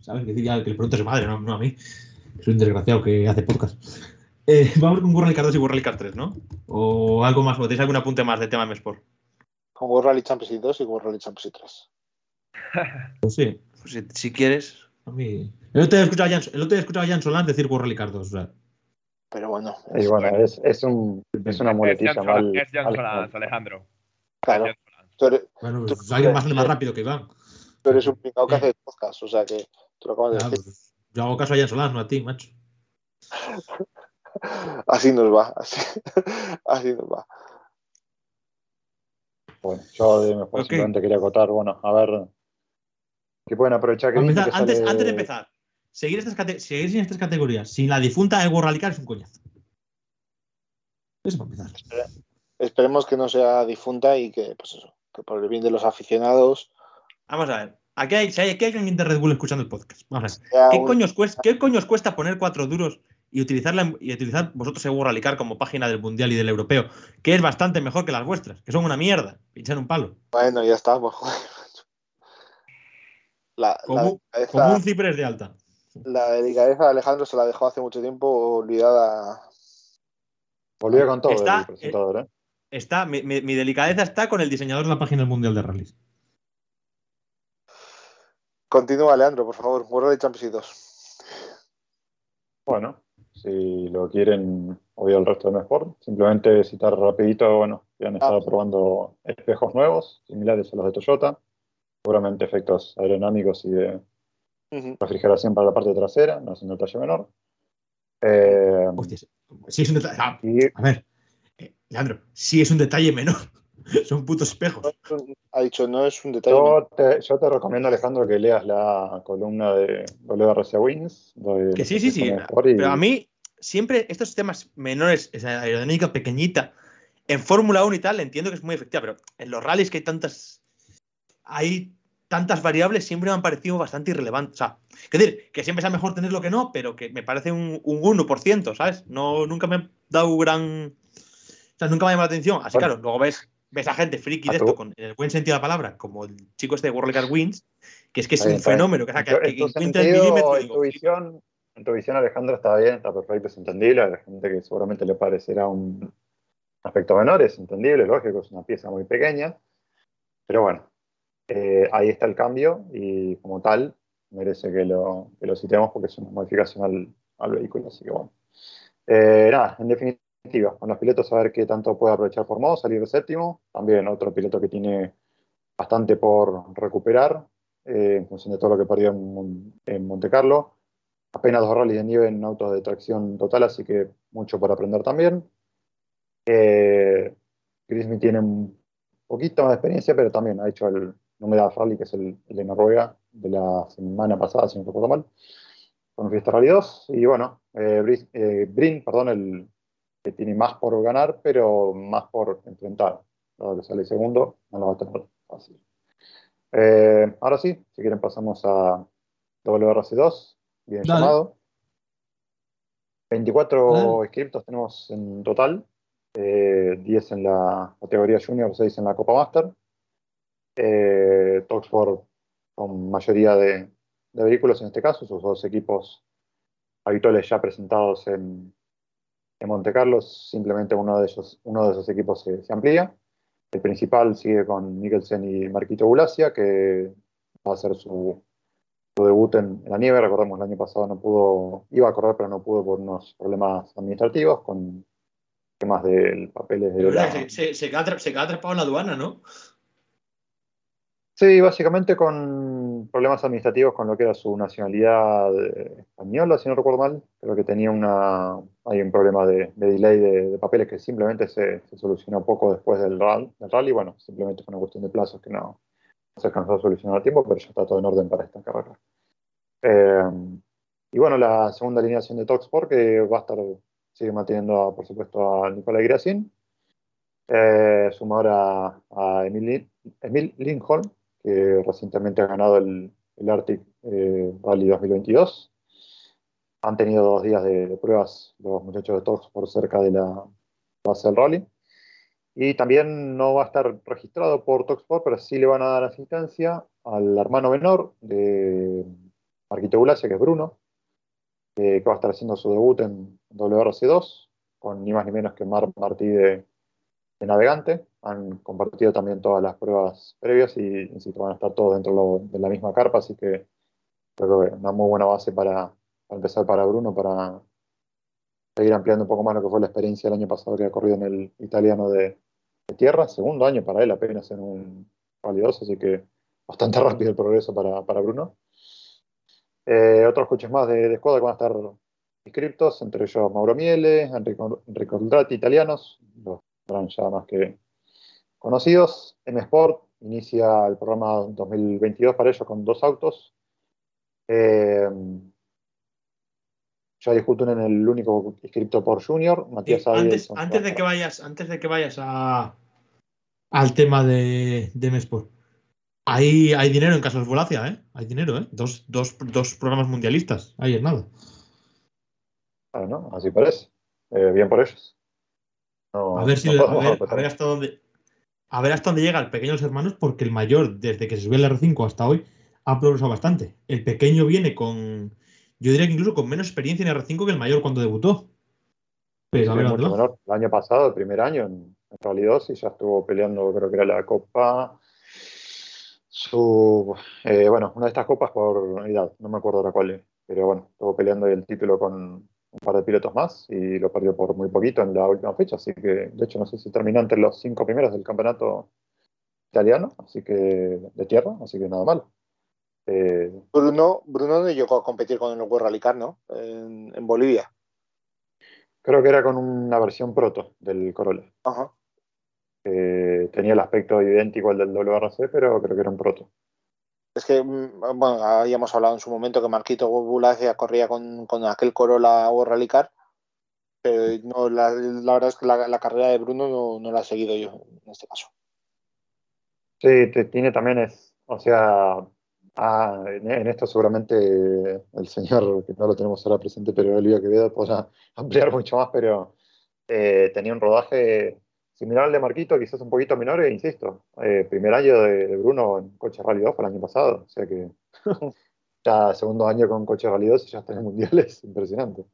¿Sabes? Que decir ya que pregunte a su madre, no, no a mí. Soy un desgraciado que hace podcast. Eh, vamos con World Rally Car 2 y World Rally Car 3, ¿no? O algo más, o tenéis algún apunte más de tema M Sport. con World Rally Championship 2 y World Rally Championship *laughs* 3. Pues sí. Pues si, si quieres, A mí- El otro día escuchaba a Jan, el Solán decir World Rally Car 2. O sea, Pero bueno, Y bueno, es, es, un, es una Es muletilla mal. Solans, es Jan Solans, Alejandro. claro, Solans. tú eres, bueno, Tú- pues alguien bastante más rápido que Iván. tú eres un pringao que hace podcast, o sea que tú lo acabas de Ya, decir. pues, yo hago caso a Jan Solán, no a ti, macho. *laughs* Así nos va, así, *laughs* así nos va. Bueno, yo de mejor Ok. simplemente quería acotar, bueno, a ver que pueden aprovechar que empezar, que antes, sale- antes de empezar, seguir, estas seguir sin estas categorías, sin la difunta Rally Car es un coñazo. Eso para empezar. Esperemos que no sea difunta y que, pues eso, que por el bien de los aficionados Vamos a ver. Aquí hay, si hay, aquí hay alguien de Red Bull escuchando el podcast. Vamos a ver. ¿Qué un- coño, os cuesta, ¿Qué coño os cuesta poner cuatro duros y utilizarla y utilizar vosotros Rally Car como página del Mundial y del Europeo? Que es bastante mejor que las vuestras, que son una mierda. Pinchar un palo. Bueno, ya. *laughs* La, la Como, como un ciprés de alta. La delicadeza de Alejandro se la dejó hace mucho tiempo olvidada. Volvió con todo Está- el presentador, ¿eh? Está, mi, mi- mi delicadeza está con el diseñador de la página del Mundial de Rallys. Continúa, Leandro, por favor. World Rally Championship 2. Bueno, si lo quieren, obvio el resto de Sport, simplemente citar rapidito, bueno, que han estado probando espejos nuevos, similares a los de Toyota, seguramente efectos aerodinámicos y de Ujú. refrigeración para la parte trasera, no es un detalle menor. Eh, Hostia, sí, es un detalle. ah, y A ver, eh, Leandro, sí es un detalle menor. *laughs* Son putos espejos. No es un- Ha dicho, no es un detalle. yo te, yo te recomiendo, Alejandro, que leas la columna de WRC Wins. Que sí, sí, sí. y- Pero a mí, siempre estos temas menores, esa aerodinámica pequeñita, en Fórmula 1 y tal, entiendo que es muy efectiva, pero en los rallies que hay tantas. Hay tantas variables, siempre me han parecido bastante irrelevantes. O sea, es decir, que siempre sea mejor tenerlo que no, pero que me parece un, un 1%, ¿sabes? No, nunca me ha dado gran. O sea, nunca me ha llamado la atención. Así, Bueno. claro, luego ves, ves a gente friki de esto, con en el buen sentido de la palabra, como el chico este de World Car Wins, que es que es bien, un bien. fenómeno, que, o sea, que, que en tu encuentra el milímetro en tu visión, en tu visión, Alejandro, está bien, está perfecto, es entendible. A la gente que seguramente le parecerá un aspecto menor, es entendible, lógico, es una pieza muy pequeña. Pero bueno, eh, ahí está el cambio y como tal merece que lo, que citemos porque es una modificación al, vehículo. Así que bueno. Eh, nada, en definitiva, con los pilotos a ver qué tanto puede aprovechar Formado, salir de séptimo. También otro piloto que tiene bastante por recuperar eh, en función de todo lo que perdió en, en Monte Carlo. Apenas dos rallies de nieve en autos de tracción total, así que mucho por aprender también. Eh, Grismy tiene un poquito más de experiencia, pero también ha hecho el Novedad Rally, que es el, el de Noruega, de la semana pasada, si no recuerdo mal, con Fiesta Rally 2. Y bueno, eh, eh, Brin, perdón, el que tiene más por ganar, pero más por enfrentar. Dado que sale segundo, no lo va a tener fácil. Eh, ahora sí, si quieren pasamos a WRC2, bien Dale. llamado. 24 Dale. inscriptos tenemos en total, eh, 10 en la categoría junior, 6 en la Copa Master. Eh, Toxford con mayoría de, de vehículos en este caso, sus dos equipos habituales ya presentados en, en Monte Carlo, simplemente uno de ellos, uno de esos equipos se, se amplía. El principal sigue con Mikkelsen y Marquito Bulacia, que va a hacer su, su debut en, en la nieve. Recordemos, el año pasado no pudo, iba a correr, pero no pudo por unos problemas administrativos, con temas de papeles de la, Se, se, se queda, se queda atrapado en la aduana, ¿no? Sí, básicamente con problemas administrativos con lo que era su nacionalidad eh, española, si no recuerdo mal. Creo que tenía una, hay un problema de, de delay de, papeles que simplemente se, solucionó poco después del, ral- del rally. Bueno, simplemente fue una cuestión de plazos que no, se alcanzó a solucionar a tiempo, pero ya está todo en orden para esta carrera. Eh, y bueno, la segunda alineación de Toxport que va a estar, sigue manteniendo, a, por supuesto, a Nicolai Gracin. Eh, suma ahora a Emil, Emil Lindholm, que recientemente ha ganado el, el Arctic eh, Rally 2022. Han tenido dos días de, pruebas los muchachos de Tox por cerca de la base del rally. Y también no va a estar registrado por Toxport, pero sí le van a dar asistencia al hermano menor de Marquito Bulacia, que es Bruno, eh, que va a estar haciendo su debut en WRC2, con ni más ni menos que Mar Martí de, de navegante. Han compartido también todas las pruebas previas y, insisto, van a estar todos dentro de la misma carpa, así que Creo que una muy buena base para, empezar para Bruno, para seguir ampliando un poco más lo que fue la experiencia del año pasado que ha corrido en el italiano de, tierra. Segundo año para él apenas en un 2, así que bastante *laughs* rápido el progreso para, Bruno. Eh, otros coches más de, de escuadra que van a estar inscriptos, entre ellos Mauro Miele, Enrico, Enrico Ultrati, italianos, los serán ya más que conocidos. M Sport inicia el programa 2022 para ellos con dos autos. Eh, Jay Huttunen el único inscripto por Junior. Matías Sí, antes, de que vayas, antes de que vayas a, al tema de, de Mesport. Hay, hay dinero en caso de Volacia, ¿eh? Hay dinero, ¿eh? Dos, dos, dos programas mundialistas. Ahí es nada. Ah, ¿no? Así parece. Eh, bien por ellos. No- A ver si no a ver, apretar. a ver hasta dónde. A ver hasta dónde llega el pequeño de los hermanos, porque el mayor, desde que se subió el R5 hasta hoy, ha progresado bastante. El pequeño viene con. Yo diría que incluso con menos experiencia en R5 que el mayor cuando debutó. Pero a Sí, ver, mucho menor. El año pasado, el primer año en, en 2, y ya estuvo peleando, creo que era la Copa. Su, eh, bueno, una de estas copas por edad, no me acuerdo ahora cuál es, pero bueno, estuvo peleando el título con un par de pilotos más y lo perdió por muy poquito en la última fecha, así que de hecho no sé si terminó entre los cinco primeros del campeonato italiano, así que de tierra, así que nada mal. Eh, Bruno, Bruno no llegó a competir con el World Rally Car, ¿no? En, en Bolivia. creo que era con una versión proto del Corolla. Ajá. Eh, tenía el aspecto idéntico al del WRC, pero creo que era un proto. Es que, mm, bueno, habíamos hablado en su momento que Marquito Bulacia corría con, con aquel Corolla World Rally Car, pero no, la, la verdad es que la, carrera de Bruno no, la he seguido yo en este caso. Sí, tiene también es, o sea, ah, en, en esto seguramente el señor, que no lo tenemos ahora presente, pero Elvio Quevedo podrá *laughs* ampliar mucho más, pero eh, tenía un rodaje similar al de Marquito, quizás un poquito menor, e insisto, eh, primer año de, de Bruno en Coche Rally 2 fue el año pasado, o sea que *laughs* ya segundo año con Coche Rally 2 y ya está en el Mundial, *laughs* es impresionante.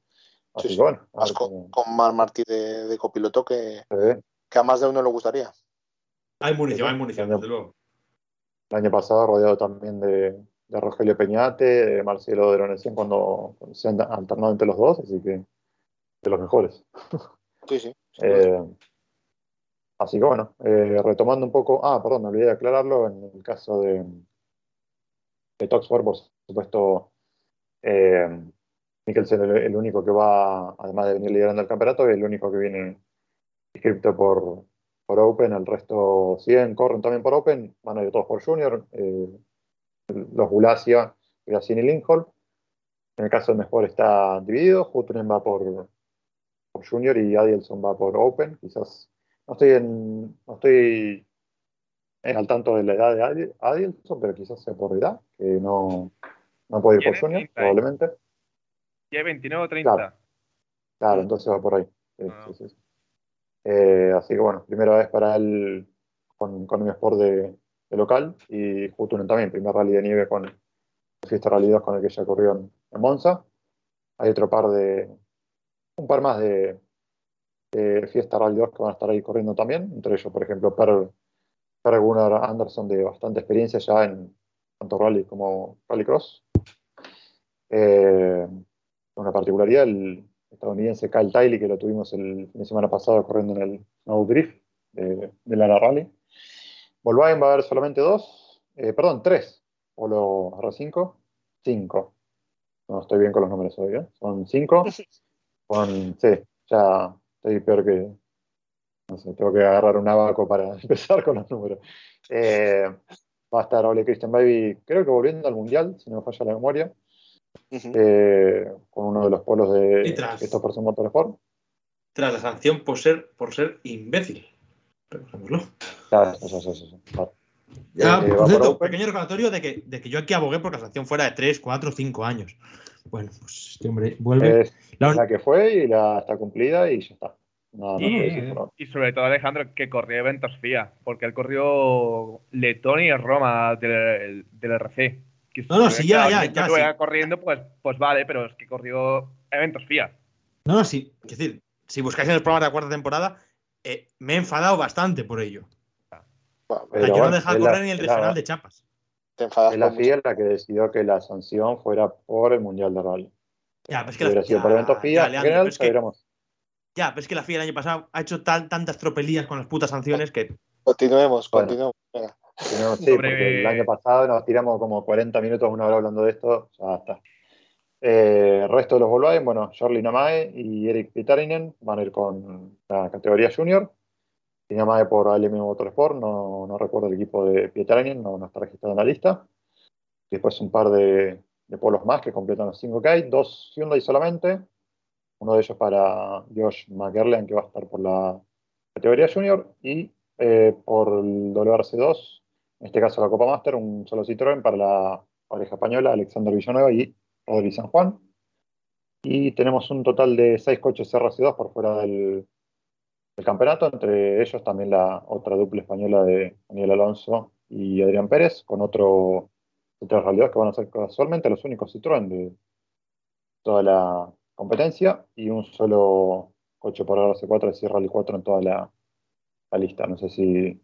Así Sí, que bueno, Más ver con, cómo con Mar Martí de, de copiloto que, a más de uno le gustaría. Hay munición, hay munición, desde luego. El año pasado rodeado también de, de Rogelio Peñate, de Marcelo de cuando, cuando se han alternado entre los dos, así que de los mejores. Sí, sí. *laughs* Eh, así que bueno, eh, retomando un poco, ah, perdón, me olvidé de aclararlo, en el caso de, de Toxford, por supuesto, eh, Mikkelsen el, el único que va, además de venir liderando el campeonato, es el único que viene inscripto por, por Open, el resto siguen, corren también por Open, van a ir todos por Junior, eh, los Gulacia, Gracini y Lincoln. En el caso del mejor está dividido, Huttunen va por, por Junior y Adielson va por Open. Quizás no estoy en, no estoy en al tanto de la edad de Adielson, pero quizás sea por edad, que no, no puede ir por Junior, 30, ¿eh? probablemente. ¿Tiene 29 o 30? Claro. Claro, entonces va por ahí. Sí, Ah. sí, sí, sí. Eh, así que bueno, primera vez para él con, con un sport de, de local y Huttunen también, primer rally de nieve con Fiesta Rally 2 con el que ya corrió en, en Monza. Hay otro par de, un par más de, de Fiesta Rally 2 que van a estar ahí corriendo también, entre ellos, por ejemplo, Per, Per Gunnar Anderson de bastante experiencia ya en tanto rally como rallycross. Eh, una particularidad, el estadounidense Kyle Tiley, que lo tuvimos el fin de semana pasado corriendo en el Snow Drift de, de la Rally. Volkswagen va a haber solamente dos, eh, perdón, tres. Polo R5, cinco. No estoy bien con los números hoy, ¿eh? Son cinco. *laughs* Con, sí, ya estoy peor que. No sé, tengo que agarrar un abaco para *laughs* empezar con los números. Eh, va a estar Ole Christian Baby, creo que volviendo al Mundial, si no me falla la memoria eh, con uno de los polos de tras. estos por Motorsport. Tras la sanción por ser, por ser imbécil. Recordémoslo. Claro, eso, eso, eso, eso, claro. Ya, Eh, por cierto, Open. pequeño recordatorio de que, de que yo aquí abogué porque la sanción fuera de 3, 4, 5 años. Bueno, pues este hombre vuelve. Es La- la que fue y la está cumplida y ya está. Nada más Y, y sobre todo Alejandro, que corrió eventos FIA, porque él corrió Letonia y Roma del, del RC. Que No, no, si sí, ya, claro, ya, si ya, estuviera sí. corriendo, pues, pues vale, pero es que corrió eventos FIA. No, no, sí. Es decir, si buscáis en el programa de la cuarta temporada, eh, me he enfadado bastante por ello. Bueno, Pero yo no dejaba la- correr ni el la- regional de Chapas. Te enfadas Es la FIA la que decidió que la sanción fuera por el Mundial de Rally. Ya, pero es Si que la- hubiera sido ya, por eventos FIA, ya, Leandro, general, pero es que-. Ya, pero es que la FIA el año pasado ha hecho tal- tantas tropelías con las putas sanciones que. Continuemos, Bueno. continuemos. Venga. Tenemos- sí, Sobre- porque el año pasado nos tiramos como 40 minutos, una hora hablando de esto, ya está. Eh, el resto de los Volkswagen, bueno, Charlie Namae y Eric Pitarinen van a ir con la categoría Junior. Y Namae por ALM Motorsport, no, no recuerdo el equipo de Pitarinen, no, no está registrado en la lista. Después un par de, de polos más que completan los 5K, dos Hyundai solamente. Uno de ellos para Josh McGerlen, que va a estar por la categoría Junior. Y eh, por el WRC2, en este caso la Copa Master, un solo Citroën para la pareja española, Alexander Villanueva y Rodri San Juan. Y tenemos un total de seis coches RC2 por fuera del, del campeonato, entre ellos también la otra dupla española de Daniel Alonso y Adrián Pérez, con otro Rally 2 que van a ser casualmente los únicos Citroën de toda la competencia y un solo coche por RC4 de Rally 4 en toda la, la lista. No sé si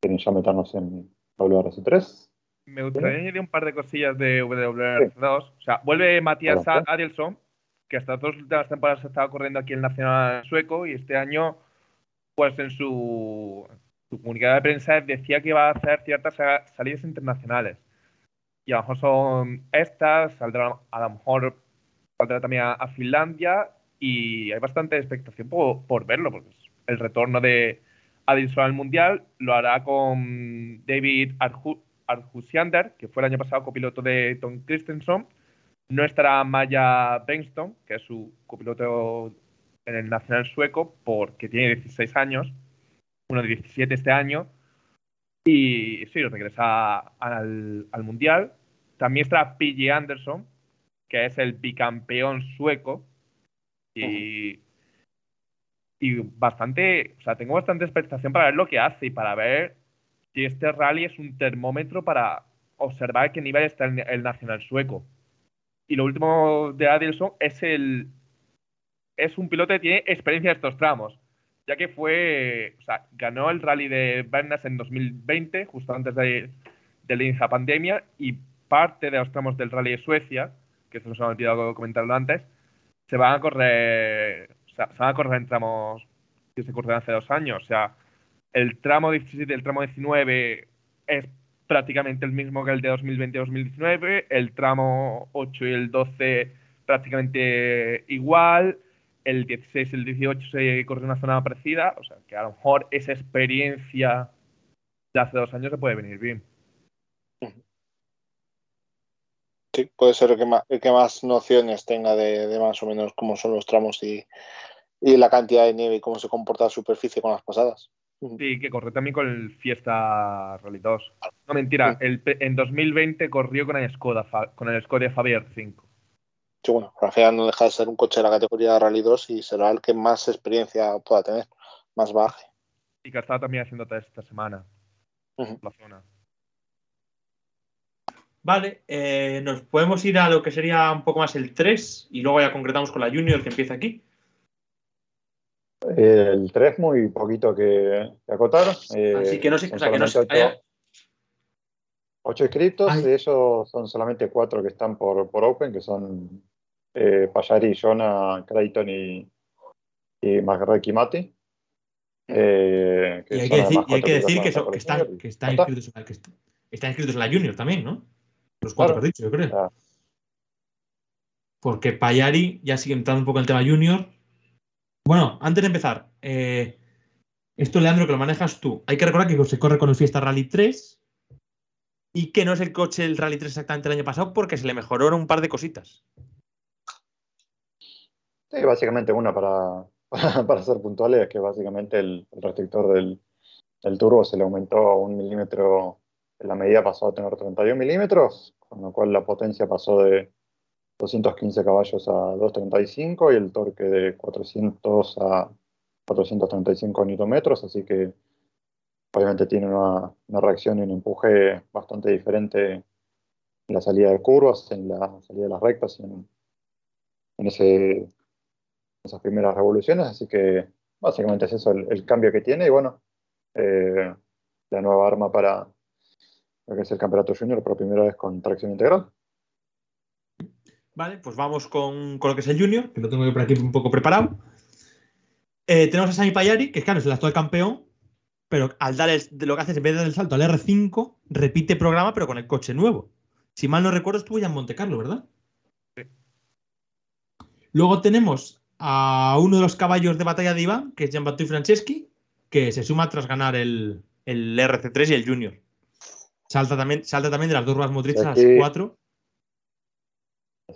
quieren ya meternos en WRC3. Me gustaría añadir un par de cosillas de WRC2. O sea, vuelve Matías. Adielson, que hasta dos últimas temporadas estaba corriendo aquí en el Nacional Sueco y este año, pues en su, su comunicado de prensa decía que iba a hacer ciertas sa- salidas internacionales. Y a lo mejor son estas, saldrá a lo mejor saldrá también a, Finlandia y hay bastante expectación por, por verlo, porque el retorno de Adilson al Mundial lo hará con David Arju- Arjusiander, que fue el año pasado copiloto de Tom Christensen. No estará Maya Bengtsson, que es su copiloto en el nacional sueco, porque tiene 16 años, uno de 17 este año. Y sí, regresa al, al Mundial. También estará PG Anderson, que es el bicampeón sueco. Y, bastante, o sea, tengo bastante expectación para ver lo que hace y para ver si este rally es un termómetro para observar qué nivel está el nacional sueco. Y lo último de Adelson es el es un piloto que tiene experiencia en estos tramos, ya que fue, o sea, ganó el rally de Bernas en 2020, justo antes de, de la pandemia, y parte de los tramos del rally de Suecia, que esto nos ha olvidado comentarlo antes, se van a correr, se van a correr en tramos que se corrieron hace dos años. O sea, el tramo 17 y el tramo 19 es prácticamente el mismo que el de 2020-2019. El tramo 8 y el 12 prácticamente igual. El 16 y el 18 se corre una zona parecida. O sea, que a lo mejor esa experiencia de hace dos años se puede venir bien. Sí, puede ser el que más, que más nociones tenga de, de más o menos cómo son los tramos y, y la cantidad de nieve y cómo se comporta la superficie con las pasadas. Sí, que corrió también con el Fiesta Rally 2. No, mentira, el, pe- en 2020 corrió con el Skoda, con el Skoda Fabia 5. Sí, bueno, al final no deja de ser un coche de la categoría Rally 2 y será el que más experiencia pueda tener, más baje. Y que ha estado también haciendo test esta semana. La zona. Vale, eh, nos podemos ir a lo que sería un poco más el 3 y luego ya concretamos con la Junior que empieza aquí. El 3 muy poquito que, que acotar. eh, Así que no sé, son o sea, que no ocho- haya- Ocho inscritos, Ay. de ellos son solamente cuatro que están por, por Open, que son eh, Payari, Jonah, Creighton y, y Magre Kimati. Eh, Y hay que decir, y hay que, decir que, están, que inscritos, en la- que est- están inscritos en la Junior también, ¿no? Los cuatro Claro. que has dicho, yo creo. Claro. Porque Payari ya sigue entrando un poco en el tema Junior. Bueno, antes de empezar, eh, esto, Leandro, que lo manejas tú. Hay que recordar que se corre con el Fiesta Rally 3 y que no es el coche del Rally 3 exactamente el año pasado porque se le mejoraron un par de cositas. Sí, básicamente una para, *laughs* para, para ser puntuales, es que básicamente el, el restrictor del, del turbo se le aumentó a un milímetro, en la medida pasó a tener 31 milímetros, con lo cual la potencia pasó de 215 caballos a 235 y el torque de 400 a 435 newtonmetros, así que obviamente tiene una, reacción y un empuje bastante diferente en la salida de curvas, en la salida de las rectas y en, en ese esas primeras revoluciones, así que básicamente es eso el, el cambio que tiene y bueno, eh, la nueva arma para lo que es el campeonato junior por primera vez con tracción integral. Vale, pues vamos con, con lo que es el Junior, que lo tengo yo por aquí un poco preparado. Eh, tenemos a Sami Payari, que claro, es el actual campeón, pero al dar el- de lo que hace es en vez de dar el salto al R5, repite programa, pero con el coche nuevo. Si mal no recuerdo, estuvo ya en Monte Carlo, ¿verdad? Sí. Luego tenemos a uno de los caballos de batalla de Iván, que es Gianbattista Franceschi, que se suma tras ganar el, el RC3 y el Junior. Salta también, salta también de las dos ruedas motrices a las cuatro.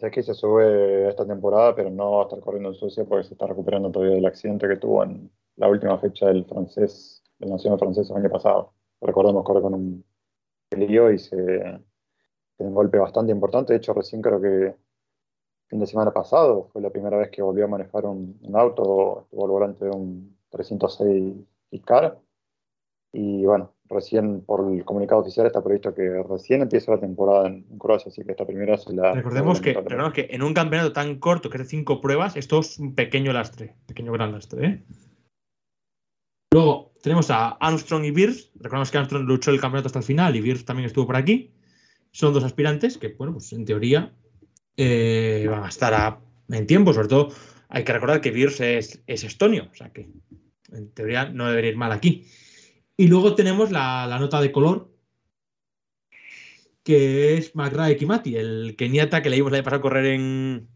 Que se sube esta temporada, pero no va a estar corriendo en Suecia porque se está recuperando todavía del accidente que tuvo en la última fecha del francés, del Nacional francés el año pasado. Recordemos, corre con un lío y se tiene un golpe bastante importante. De hecho, recién creo que fin de semana pasado fue la primera vez que volvió a manejar un, auto, estuvo al volante de un 306 Icar. Y bueno, recién por el comunicado oficial está previsto que recién empieza la temporada en, Croacia, así que esta primera se la. Recordemos que, recordemos que en un campeonato tan corto que es de cinco pruebas, esto es un pequeño lastre, pequeño gran lastre. ¿eh? Luego tenemos a Armstrong y Beers. Recordemos que Armstrong luchó el campeonato hasta el final y Beers también estuvo por aquí. Son dos aspirantes que, bueno, pues en teoría eh, van a estar a- en tiempo. Sobre todo, hay que recordar que Beers es, es estonio, o sea que en teoría no debería ir mal aquí. Y luego tenemos la, la nota de color, que es McRae Kimati, el keniata que le dimos la vez pasada correr en,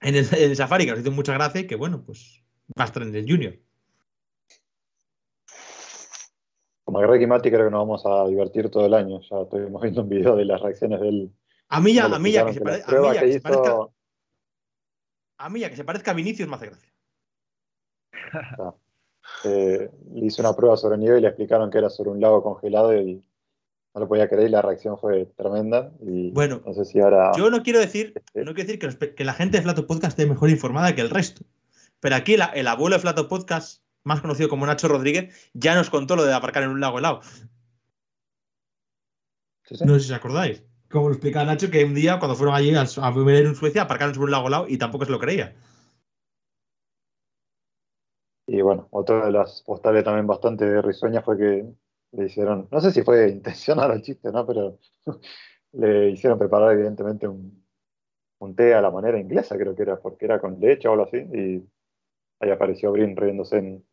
en, el, en el Safari, que nos hizo mucha gracia y que, bueno, pues va a estar en el Junior. Como Greg y Mati creo que nos vamos a divertir todo el año. Ya estuvimos viendo un video de las reacciones de él. A mí ya, a mí ya que, se pare- a mí ya que que se parezca, a mí ya que se parezca a Vinicius me hace gracia. *laughs* eh, le hizo una prueba sobre nieve y le explicaron que era sobre un lago congelado y no lo podía creer y la reacción fue tremenda. Y Bueno, no sé si ahora. Yo no quiero decir, Este- no quiero decir que, los pe- que la gente de Flato Podcast esté mejor informada que el resto. Pero aquí la- el abuelo de Flato Podcast, más conocido como Nacho Rodríguez, ya nos contó lo de aparcar en un lago helado. Sí, sí. No sé si os acordáis. Como lo explicaba Nacho, que un día cuando fueron allí a, a beber en Suecia, aparcaron sobre un lago helado y tampoco se lo creía. Y bueno, otra de las postales también bastante risueñas fue que le hicieron, no sé si fue *laughs* intencional el chiste, ¿no? Pero *laughs* le hicieron preparar evidentemente un, un té a la manera inglesa, creo que era, porque era con leche o algo así, y ahí apareció Brin riéndose en,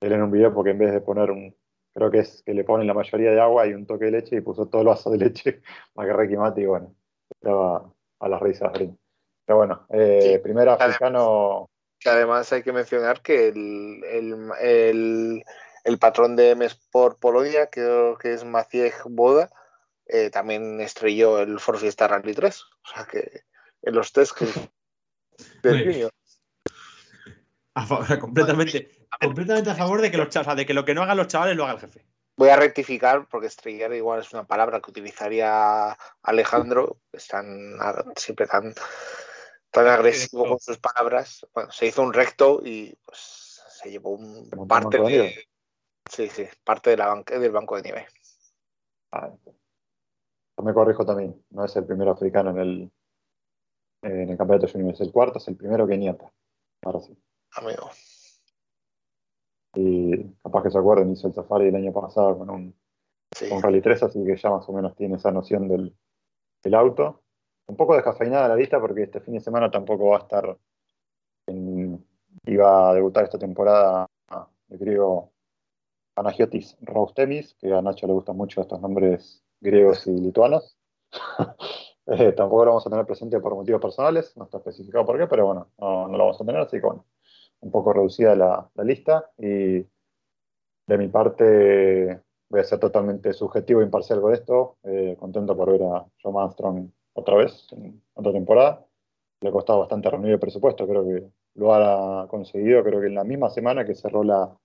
él en un video porque en vez de poner un, creo que es que le ponen la mayoría de agua y un toque de leche y puso todo el vaso de leche, *laughs* Macarré Mati, y bueno, estaba a las risas Brin. Pero bueno, eh, Sí. primer africano, Que además hay que mencionar que el, el, el, el patrón de M Sport Polonia, creo que es Maciej Boda, eh, también estrelló el Ford Fiesta Rally 3. O sea que en los test que del. A favor, *laughs* completamente, completamente a favor de que, los, cha- o sea, de que lo que no hagan los chavales lo haga el jefe. Voy a rectificar porque estrellar igual es una palabra que utilizaría Alejandro, es tan, siempre tan, tan agresivo con sus palabras. Bueno, se hizo un recto y pues se llevó un parte de de, sí, sí, parte de la banca, del banco de nieve. Ah, yo me corrijo también, no es el primer africano en el, en el campeonato junior, es el cuarto, es el primero keniata. Ahora sí. Amigo. Y capaz que se acuerden, hizo el safari el año pasado con un, Sí. con Rally 3, así que ya más o menos tiene esa noción del, del auto. Un poco descafeinada la lista porque este fin de semana tampoco va a estar. en- iba a debutar esta temporada el griego Panagiotis Raustemis, que a Nacho le gustan mucho estos nombres griegos y lituanos. *laughs* Eh, tampoco lo vamos a tener presente por motivos personales, no está especificado por qué, pero bueno, no, lo vamos a tener, así que bueno, un poco reducida la, la lista. Y de mi parte, voy a ser totalmente subjetivo e imparcial con esto. Eh, contento por ver a John Armstrong otra vez en otra temporada. Le ha costado bastante reunir el presupuesto, creo que lo ha conseguido. Creo que en la misma semana que cerró la,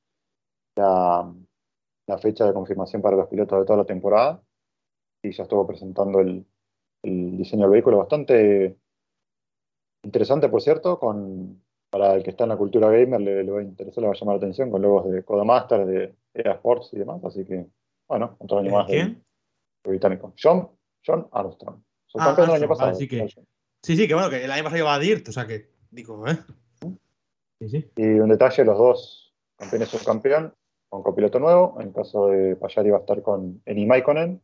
la, la fecha de confirmación para los pilotos de toda la temporada y ya estuvo presentando el, el diseño del vehículo bastante interesante, por cierto, con, para el que está en la cultura gamer le, le va a interesar, le va a llamar la atención con logos de Codemaster, de EA Sports y demás, así que, bueno, otro año más ¿Quién? británico. John, John Armstrong. Su Ah, campeón del año pasado. vale, sí que- Sí, sí, que bueno, que el año pasado iba a DIRT, o sea que, digo, ¿eh? Sí, sí. Y un detalle, los dos campeones subcampeón con copiloto nuevo. En el caso de Payari va a estar con Eni Maikonen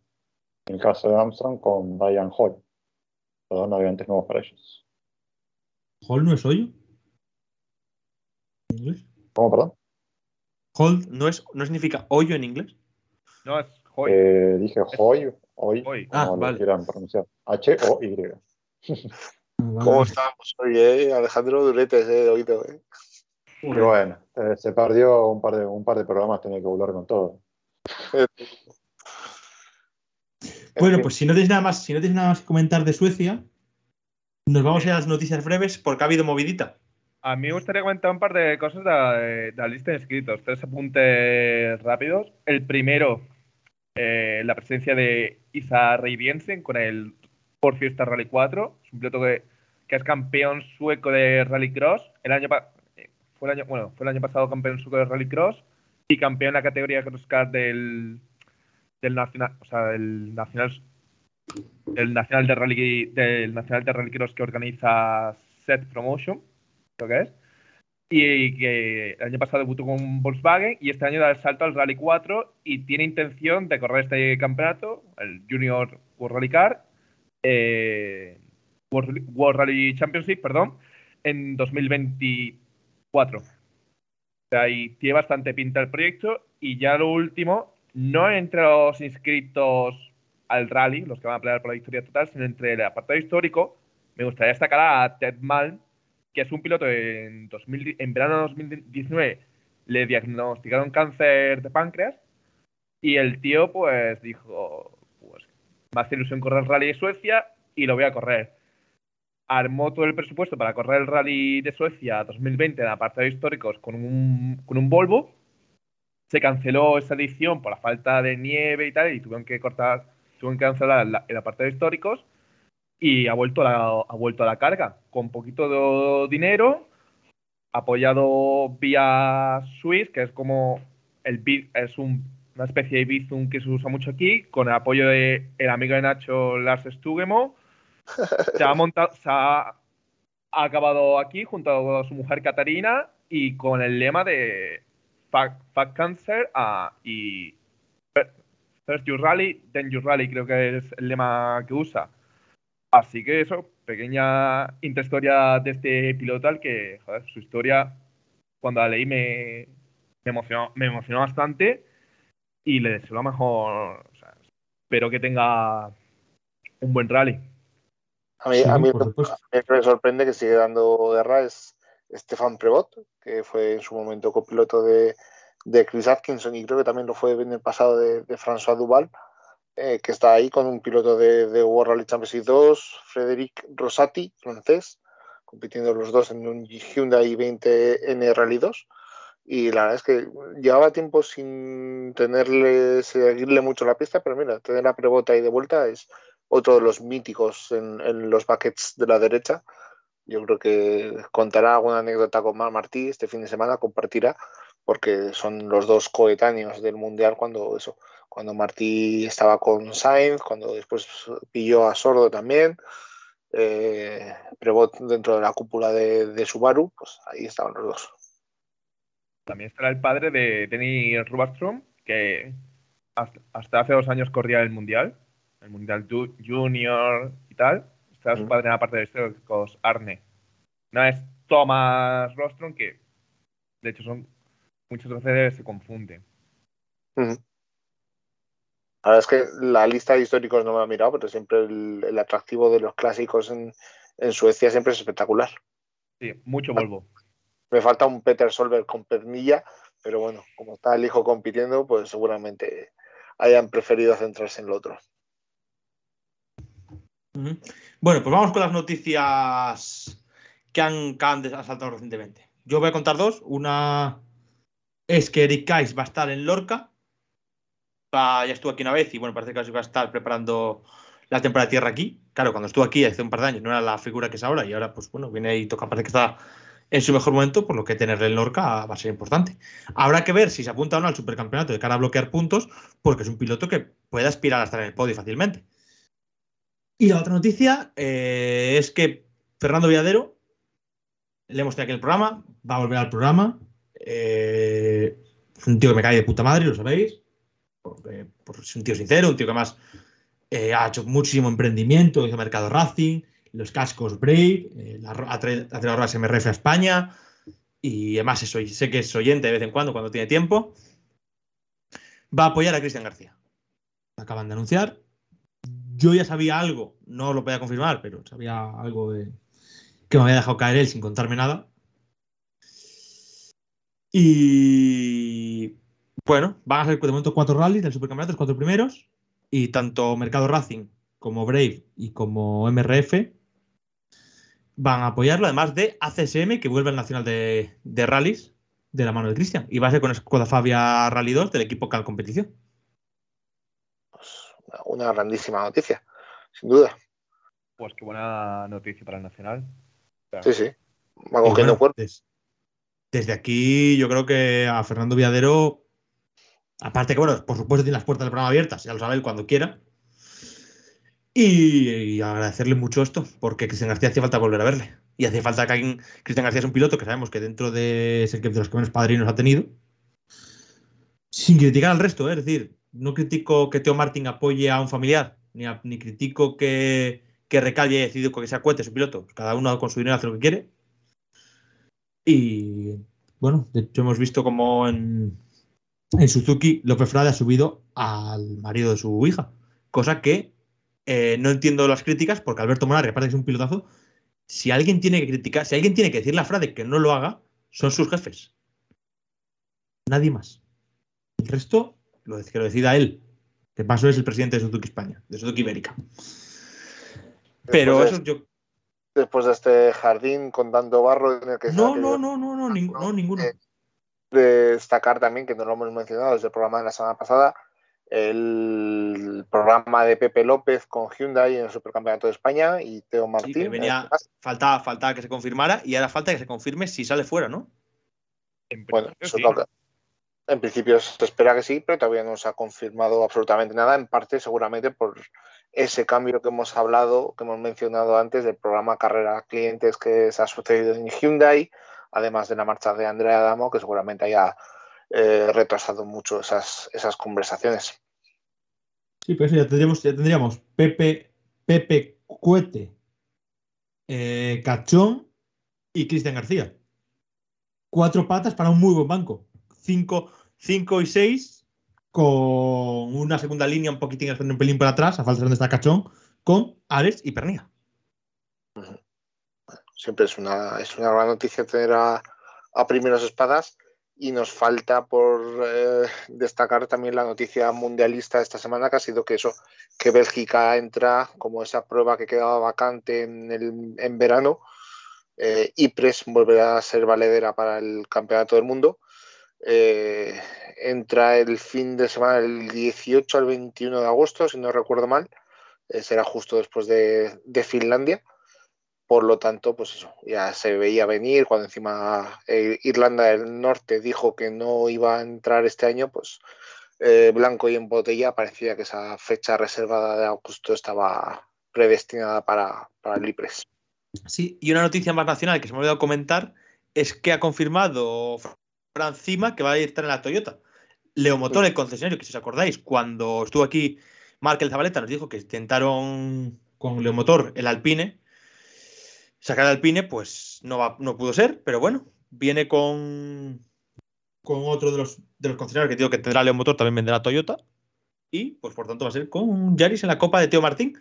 En el caso de Armstrong, con Brian Hall. Los dos navegantes nuevos para ellos. ¿Hall no es hoyo? ¿En inglés? ¿Cómo, perdón? Hold no, es, no significa hoyo en inglés. No, es Hoy. Eh, dije Hoy, hoy, Hoy. Ah, como lo vale. quieran pronunciar. H-O-Y. ¿Cómo estamos hoy, eh? Alejandro Duretes, eh, de oído, eh. Bueno, eh, se perdió un par de, un par de programas, tenía que volver con todo. *laughs* Bueno, pues si no tienes nada más, si no tienes nada más que comentar de Suecia, nos vamos a ir a las noticias breves porque ha habido movidita. A mí me gustaría comentar un par de cosas de, la- de la lista de inscritos. Tres apuntes rápidos. El primero, eh, la presencia de Isa Reiviensen con el Ford Fiesta Rally 4. Es un piloto que, es campeón sueco de Rallycross. El año, eh, fue el año, bueno, fue el año pasado campeón sueco de Rallycross y campeón en la categoría Crosscar del, del nacional, o sea, del nacional, del nacional de rally, del nacional de Rallycross que organiza Set Promotion creo que es. Y que el año pasado debutó con Volkswagen y este año da el salto al Rally 4 y tiene intención de correr este campeonato, el Junior World Rally Car, eh, World, World Rally Championship, perdón, en 2024. O sea, y tiene bastante pinta el proyecto. Y ya lo último, no entre los inscritos al rally, los que van a pelear por la victoria total, sino entre el apartado histórico, me gustaría destacar a Ted Malm, que es un piloto en, 2000 en verano de 2019 le diagnosticaron cáncer de páncreas y el tío pues dijo, pues me hace ilusión correr el rally de Suecia y lo voy a correr. Armó todo el presupuesto para correr el rally de Suecia 2020 en apartado históricos con un, con un Volvo. Se canceló esa edición por la falta de nieve y tal y tuvieron que cortar, tuvieron que cancelar la- el apartado históricos y ha vuelto a la, ha vuelto a la carga. Con poquito de dinero apoyado vía Swiss que es como el es un- una especie de Bizum que se usa mucho aquí con el apoyo de el amigo de Nacho Lars Stugemo *laughs* se ha montado se ha, ha acabado aquí junto a su mujer Catarina y con el lema de Fuck, fuck Cancer ah, y First Your Rally, Then Your Rally creo que es el lema que usa Así que eso, pequeña intrahistoria de este piloto al que, joder, su historia, cuando la leí me, me, emocionó, me emocionó bastante y le deseo lo mejor. o sea, espero que tenga un buen rally. A mí, Sí, a mí el que me sorprende que sigue dando guerra es Stefan Prevot, que fue en su momento copiloto de, de Chris Atkinson y creo que también lo fue en el pasado de, de François Duval, eh, que está ahí con un piloto de, de World Rally Championship 2, Frédéric Rosati, francés, compitiendo los dos en un Hyundai 20N Rally 2. Y la verdad es que llevaba tiempo sin tenerle, seguirle mucho la pista, pero mira, tener a Prevot ahí de vuelta es otro de los míticos en, en los buckets de la derecha. Yo creo que contará alguna anécdota con Mar Martí este fin de semana, compartirá, porque son los dos coetáneos del Mundial cuando eso, cuando Martí estaba con Sainz, cuando después pilló a Sordo también, eh, Prevot dentro de la cúpula de, de Subaru, pues ahí estaban los dos. También estará el padre de Denny Rubastrom, que hasta, hace dos años corría el Mundial, el Mundial Junior y tal. Estará su padre en la parte de históricos, Arne. No es Thomas Rostrom, que de hecho son muchas veces se confunden. La verdad es que la lista de históricos no me he mirado, pero siempre el, el atractivo de los clásicos en, en Suecia siempre es espectacular. Sí, mucho Volvo. Me falta un Peter Solberg con pernilla, pero bueno, como está el hijo compitiendo, pues seguramente hayan preferido centrarse en lo otro. Bueno, pues vamos con las noticias que han, que han saltado recientemente. Yo voy a contar dos. Una es que Eric Kais va a estar en Lorca. Ya estuvo aquí una vez y bueno, parece que va a estar preparando la temporada de tierra aquí. Claro, cuando estuvo aquí hace un par de años no era la figura que es ahora y ahora pues bueno, viene y toca, parece que está en su mejor momento, por lo que tenerle en Lorca va a ser importante. Habrá que ver si se apunta o no al supercampeonato de cara a bloquear puntos, porque es un piloto que puede aspirar a estar en el podio fácilmente. Y la otra noticia eh, es que Fernando Villadero, le hemos tenido aquí el programa, va a volver al programa. eh, un tío que me cae de puta madre, lo sabéis. Porque, pues, es un tío sincero, un tío que más eh, ha hecho muchísimo emprendimiento, hizo mercado Racing, los cascos Brave, eh, ha traído, traído ahora MRF a España y además eso, sé que es oyente de vez en cuando, cuando tiene tiempo. Va a apoyar a Cristian García. Acaban de anunciar. Yo ya sabía algo, no lo podía confirmar, pero sabía algo que me había dejado caer él sin contarme nada. Y bueno, van a ser de momento cuatro rallies del supercampeonato, los cuatro primeros. Y tanto Mercado Racing como Brave y como MRF van a apoyarlo, además de ACSM, que vuelve al Nacional de, de Rallys de la mano de Cristian. Y va a ser con Skoda Fabia Rally 2 del equipo Cal Competición. Pues, una- grandísima noticia, sin duda. Pues qué buena noticia para el Nacional. Sí, sí. Va cogiendo bueno, des- desde aquí, yo creo que a Fernando Viadero, aparte que, bueno, por supuesto tiene las puertas del programa abiertas, ya lo sabe él cuando quiera. Y, agradecerle mucho esto, porque Cristian García hacía falta volver a verle. Y hacía falta que alguien. Cristian García es un piloto que sabemos que dentro de, es el que de los que menos padrinos ha tenido. Sin criticar al resto, ¿eh? es decir, no critico que Teo Martín apoye a un familiar, ni, ni critico que, que Recalde haya decidido que sea cuete su piloto. Cada uno con su dinero hace lo que quiere. Y bueno, de hecho hemos visto como en, en Suzuki López Frade ha subido al marido de su hija, cosa que eh, no entiendo las críticas porque Alberto Morales, aparte que es un pilotazo, si alguien tiene que criticar, si alguien tiene que decirle a Frade que no lo haga, son sus jefes. Nadie más. El resto, lo, que lo decida él. Que paso es el presidente de Suzuki España, de Suzuki Ibérica. Pero Después de- eso yo. Después de este jardín con tanto barro en el que No, no, no, no, no, no, ninguno. Eh, destacar también, que no lo hemos mencionado desde el programa de la semana pasada, el programa de Pepe López con Hyundai en el Supercampeonato de España y Teo Sí, Martín. que venía, faltaba, faltaba que se confirmara y ahora falta que se confirme si sale fuera, ¿no? En Bueno, principio, eso sí. es lo que- en principio se espera que sí, pero todavía no se ha confirmado absolutamente nada, en parte seguramente por ese cambio que hemos hablado, que hemos mencionado antes del programa Carrera Clientes que se ha sucedido en Hyundai, además de la marcha de Andrea Adamo, que seguramente haya eh, retrasado mucho esas, esas conversaciones. Sí, eso ya tendríamos, ya tendríamos Pepe, Pepe Cuete, eh, Cachón y Cristian García. Cuatro patas para un muy buen banco. Cinco, cinco y seis con una segunda línea un poquitín un pelín por atrás, a falta de donde está Cachón, con Ares y Pernilla. Siempre es una, es una gran noticia tener a, a espadas. Y nos falta por eh, destacar también la noticia mundialista de esta semana que ha sido que eso que Bélgica entra como esa prueba que quedaba vacante en, el, en verano eh, Ypres volverá a ser valedera para el campeonato del mundo. Eh, entra el fin de semana del 18 al 21 de agosto si no recuerdo mal eh, será justo después de, de Finlandia por lo tanto, pues eso, ya se veía venir cuando encima eh, Irlanda del Norte dijo que no iba a entrar este año, pues eh, blanco y en botella parecía que esa fecha reservada de agosto estaba predestinada para, para el IPRES. Sí, y una noticia más nacional que se me ha olvidado comentar es que ha confirmado Francima que va a estar en la Toyota. Leomotor, el concesionario, que si os acordáis, cuando estuvo aquí Markel Zabaleta nos dijo que intentaron con Leomotor el Alpine, sacar Alpine, pues no, va, no pudo ser, pero bueno, viene con, con otro de los, de los concesionarios que digo que tendrá Leomotor, también vendrá Toyota, y pues por tanto va a ser con Yaris en la Copa de Teo Martín,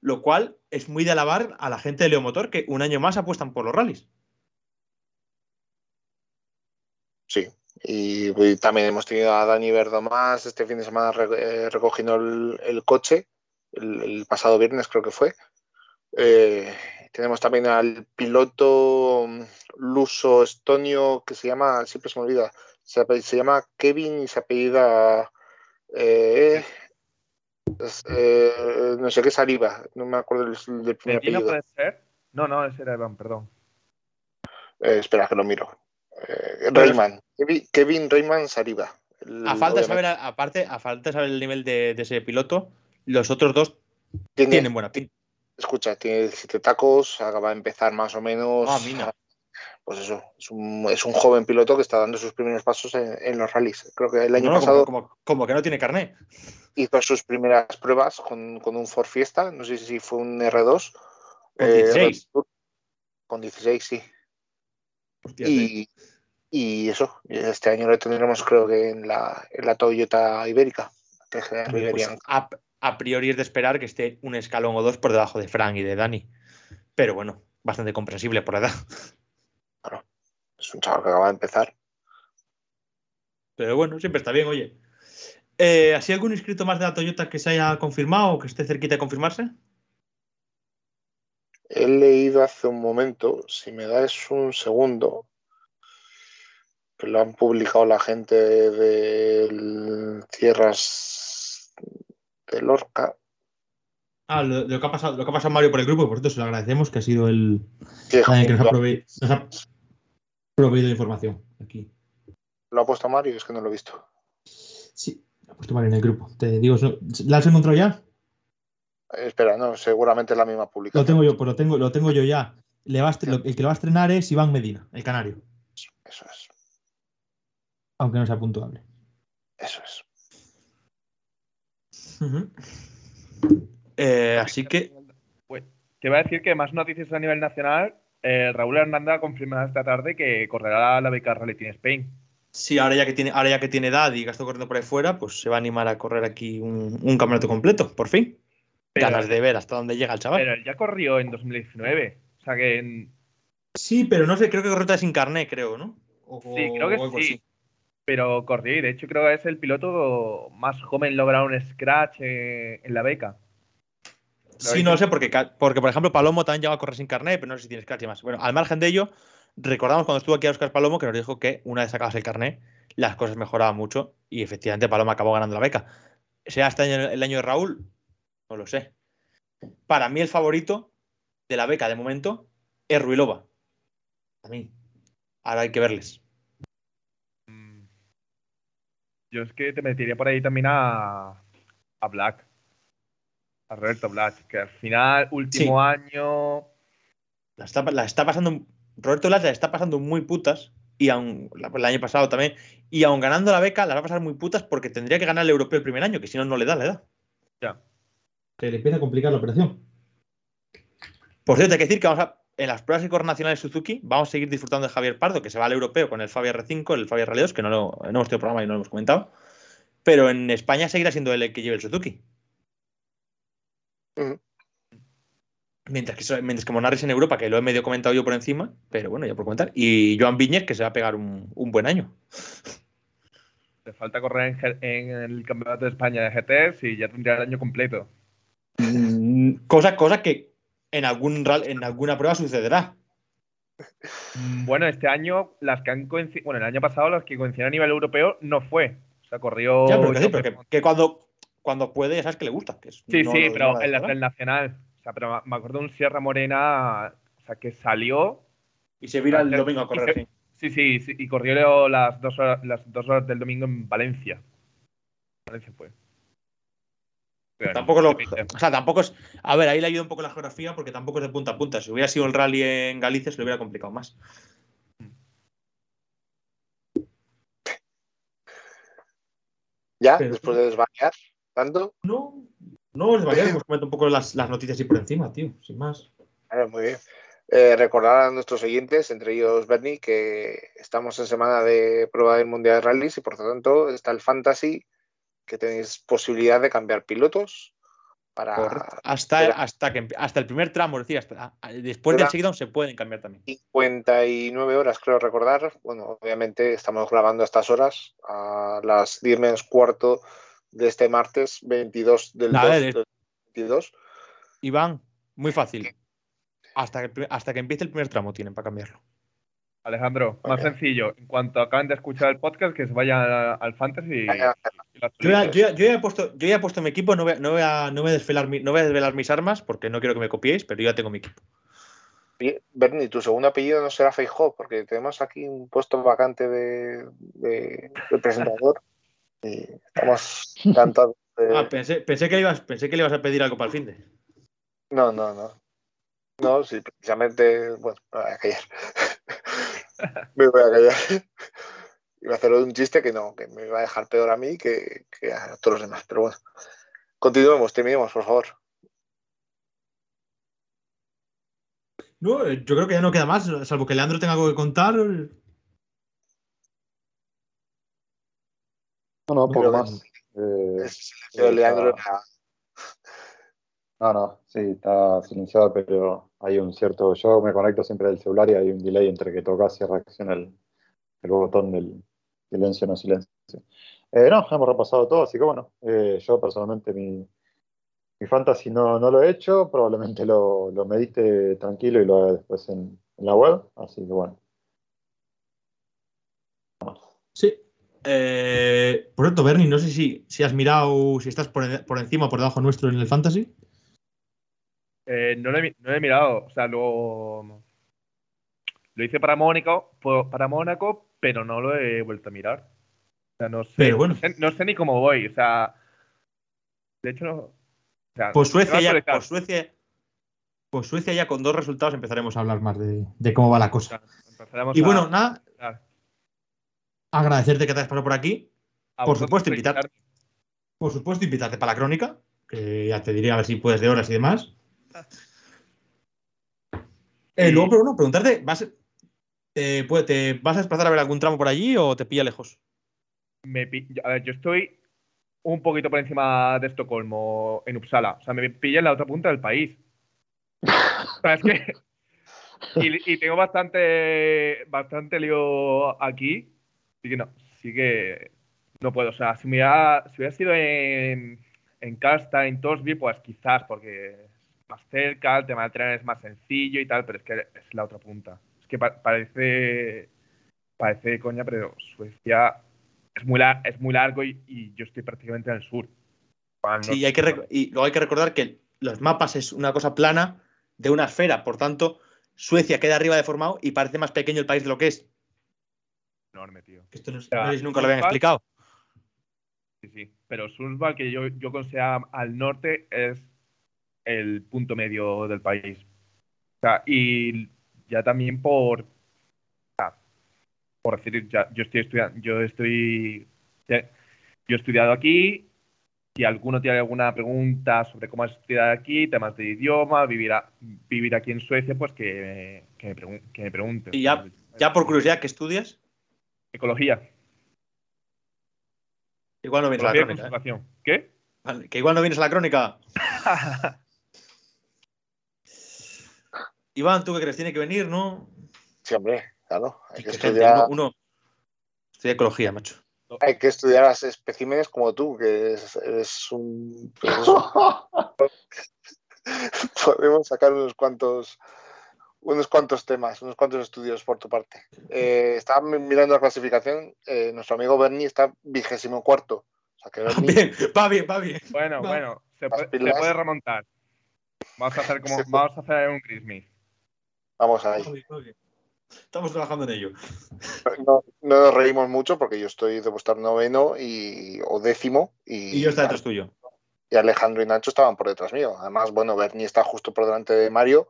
lo cual es muy de alabar a la gente de Leomotor que un año más apuestan por los rallies. Sí, y, también hemos tenido a Dani Verdomás este fin de semana eh, recogiendo el, coche, el, el, pasado viernes creo que fue. Eh, tenemos también al piloto luso estonio que se llama, siempre se me olvida, se, se llama Kevin y se apellida eh, eh, no sé qué es Ariba, no me acuerdo del, del primer apellido. puede ser? No, no, ese era Iván, perdón. Eh, espera que lo miro. Eh, Rayman, Kevin, Kevin Rayman Sariba. El, a falta de saber, aparte, a falta de saber el nivel de, de ese piloto, los otros dos tiene, tienen buena pinta. Escucha, tiene siete tacos, acaba de empezar más o menos. Ah, mira. pues eso, es un, es un joven piloto que está dando sus primeros pasos en, en los rallies. Creo que el año No, pasado como, como- como que no tiene carné. hizo sus primeras pruebas con, con un Ford Fiesta, no sé si fue un R2. Con eh, 16. Red Bull. con 16, sí. Y, y eso, este año lo tendremos creo que en la, en la Toyota Ibérica. Pues, a, a priori es de esperar que esté un escalón o dos por debajo de Frank y de Dani. Pero bueno, bastante comprensible por la edad. Es un chaval que acaba de empezar. Pero bueno, siempre está bien, oye. Eh, ¿Así algún inscrito más de la Toyota que se haya confirmado o que esté cerquita de confirmarse? He leído hace un momento, si me das un segundo, que lo han publicado la gente de Tierras de Lorca. Ah, lo, lo que ha pasado, lo que ha pasado Mario por el grupo, por cierto, se lo agradecemos, que ha sido el, que el que nos ha, nos ha proveído información aquí. lo ha puesto Mario, es que no lo he visto. Sí, lo ha puesto Mario en el grupo. Te digo, ¿so- ¿la has encontrado ya? Eh, espera, no, seguramente es la misma Lo publicación. tengo yo, pues lo tengo, lo tengo yo ya. Le va lo- el que lo va a estrenar es Iván Medina, el canario, Eso es, aunque no sea puntuable. eso es. Eh, así que, Pues, te iba a decir que más noticias a nivel nacional. eh, Raúl Hernández ha confirmado esta tarde que correrá la beca Rally Team Spain. sí, ahora ya que tiene, ahora ya que tiene edad y gastó corriendo por ahí fuera, pues se va a animar a correr aquí un, un campeonato completo, por fin. Pero- Ganas de ver hasta dónde llega el chaval. Pero él ya corrió en 2019. O sea que en- Sí, pero no sé, creo que correcta sin carné, creo, ¿no? O- Sí, creo que o sí. así. Pero corrió y de hecho creo que es el piloto más joven en lograr un scratch eh, en la beca. Sí, no lo sé, porque, porque por ejemplo Palomo también llegó a correr sin carné, pero no sé si tiene scratch y más. Bueno, al margen de ello, recordamos cuando estuvo aquí Oscar Palomo que nos dijo que una vez sacabas el carné, las cosas mejoraban mucho y efectivamente Palomo acabó ganando la beca. ¿Sea este año el año de Raúl? No lo sé. Para mí el favorito de la beca de momento es Ruilova. A mí. Ahora hay que verles. Mm. Yo es que te metería por ahí también a, a Black. A Roberto Black, que al final, último año. La está, la está pasando. Roberto Blas la está pasando muy putas. Y aun, la- el año pasado también. Y aun ganando la beca, la va a pasar muy putas porque tendría que ganar el europeo el primer año, que si no, no le da la edad. Ya. Se le empieza a complicar la operación. Por cierto, hay que decir que vamos a, en las pruebas y nacionales Suzuki vamos a seguir disfrutando de Javier Pardo, que se va al europeo con el Fabia R5, el Fabia Rally 2, que no, lo, no hemos tenido programa y no lo hemos comentado. Pero en España seguirá siendo él el que lleve el Suzuki. Mientras que, mientras que en Europa, que lo he medio comentado yo por encima, pero bueno, ya por comentar. Y Joan Viñez, que se va a pegar un, un buen año. Le falta correr en, el Campeonato de España de GTs y ya tendría el año completo. Mm, cosa, cosa que en, algún, ral- en alguna prueba sucederá. Mm, Bueno, este año, las que han coincidido. Bueno, el año pasado, las que coincidieron a nivel europeo no fue. O sea, corrió. Ya, pero que, sí, pero que- que cuando, cuando puede, ya sabes que le gusta. que es- Sí, no sí, pero no la en las dejará. del Nacional. O sea, pero me acuerdo de un Sierra Morena, o sea, que salió. Y se vira el domingo a correr, Y se- sí. Sí, sí, sí, y corrió las dos horas, las dos horas del domingo en Valencia. Valencia fue. Pero no, Tampoco lo. O sea, tampoco es. A ver, ahí le ayuda un poco la geografía porque tampoco es de punta a punta. Si hubiera sido el rally en Galicia, se lo hubiera complicado más. Ya, Pero- después de desvariar tanto. No, no, es variado. Hemos comentado un poco las, las noticias y por encima, tío, sin más. Claro, muy bien. Eh, recordar a nuestros oyentes, entre ellos Bernie, que estamos en semana de prueba del Mundial de Rallys y por lo tanto está el Fantasy, que tenéis posibilidad de cambiar pilotos para Correcto. Hasta, hasta, que, hasta el primer tramo, es decir, hasta, a- después del seguidón se pueden cambiar también. 59 horas, creo recordar. Bueno, obviamente estamos grabando a estas horas, a las 10 menos cuarto de este martes 22 del A 2 ver, del 22. Iván, muy fácil. Hasta que, hasta que empiece el primer tramo tienen para cambiarlo. Alejandro, más sencillo. En cuanto acaben de escuchar el podcast, que se vayan al Fantasy y, Yo ya, actualicen. yo ya- yo ya he puesto, yo ya he puesto mi equipo, no voy, a, no, voy a, no, voy a desvelar mi- no voy a desvelar mis armas porque no quiero que me copiéis, pero yo ya tengo mi equipo. Bernie, tu segundo apellido no será Feijó, porque tenemos aquí un puesto vacante de, de- de presentador y estamos encantados. de- Ah, pensé, pensé, que le ibas, pensé que le ibas a pedir algo para el fin de. No, no, no. No, sí, precisamente, bueno, a callar. Me voy a callar. *laughs* Iba a hacer un chiste que no, que me iba a dejar peor a mí que, que a todos los demás. Pero bueno, continuemos, terminemos, por favor. No, eh, yo creo que ya no queda más, salvo que Leandro tenga algo que contar. No, no, poco más. Eh, Leandro era- No, no, sí, está silenciado, pero hay un cierto. Yo me conecto siempre del celular y hay un delay entre que tocas y reacciona el, el botón del silencio no silencio. Eh, no, hemos repasado todo, así que bueno, eh, yo personalmente mi, mi fantasy no, no lo he hecho, probablemente lo, lo medite tranquilo y lo haga después en, en la web, así que bueno. Sí. Eh, por cierto, Bernie, no sé si, si has mirado, si estás por, por encima o por debajo nuestro en el Fantasy. Eh, no, lo he, no lo he mirado, o sea, lo, lo hice para Mónaco, para Mónaco, pero no lo he vuelto a mirar. O sea, no sé, Pero bueno. no sé, ni cómo voy, o sea, de hecho, no- o sea, Pues Suecia ya, actualizar. pues Suecia, pues Suecia ya con dos resultados empezaremos a hablar más de, de cómo va la cosa. Y a- bueno, nada, a- agradecerte que te hayas pasado por aquí. a por supuesto, por invitar- invitarme. Por supuesto, invitarte para la crónica, que ya te diré a ver si puedes de horas y demás. Eh, Y- luego, pero no, preguntarte, ¿vas, eh, puede- ¿te vas a desplazar a ver algún tramo por allí o te pilla lejos? Me pi- yo- a ver, yo estoy un poquito por encima de Estocolmo, en Uppsala. O sea, me pilla en la otra punta del país. O sea, es que. *laughs* Y, y tengo bastante, bastante lío aquí. Así que no, sí que no puedo. O sea, si, me hubiera, si hubiera sido en, en en Torsby, pues quizás, porque más cerca, el tema del tren es más sencillo y tal, pero es que es la otra punta. Es que pa- parece. Parece coña, pero Suecia es muy, lar- es muy largo y, y yo estoy prácticamente en el sur. Cuando- Sí, y, hay que y luego hay que recordar que los mapas es una cosa plana de una esfera, por tanto, Suecia queda arriba deformado y parece más pequeño el país de lo que es. enorme, tío. Que Esto no, sea, no nunca lo habían explicado. Sí, sí. Pero Sundsvall, que yo, yo considero al norte, es el punto medio del país. O sea, y ya también por. por decir, ya, yo estoy estudiando, yo estoy. Yo he estudiado aquí. Si alguno tiene alguna pregunta sobre cómo es estudiar aquí, temas de idioma, vivir, a- vivir aquí en Suecia, pues que, que, me, pregun- que me pregunte. Y ya- Ya por curiosidad, ¿qué estudias? Ecología. Igual no vienes a la crónica. ¿eh? ¿Qué? Vale, que igual no vienes a la crónica. *laughs* Iván, ¿tú qué crees? Tiene que venir, ¿no? Sí, hombre, claro. Hay que, que gente, estudiar, uno, uno estudia ecología, macho. hay que estudiar a especímenes como tú, que es, eres un. pues. *laughs* Podemos sacar unos cuantos unos cuantos temas, unos cuantos estudios por tu parte. Eh, estaba mi- mirando la clasificación, eh, nuestro amigo Bernie está vigésimo cuarto. O sea que *laughs* Bernie, Bien, va bien, va bien. Bueno, Va. bueno, se puede, se puede remontar. Vamos a hacer como, vamos a hacer un Christmas. Vamos ahí. Estamos trabajando en ello. No, no nos reímos mucho porque yo estoy de estar noveno y, o décimo y, Y yo está detrás tuyo. y Alejandro y Nacho estaban por detrás mío. Además, bueno, Bernie está justo por delante de Mario,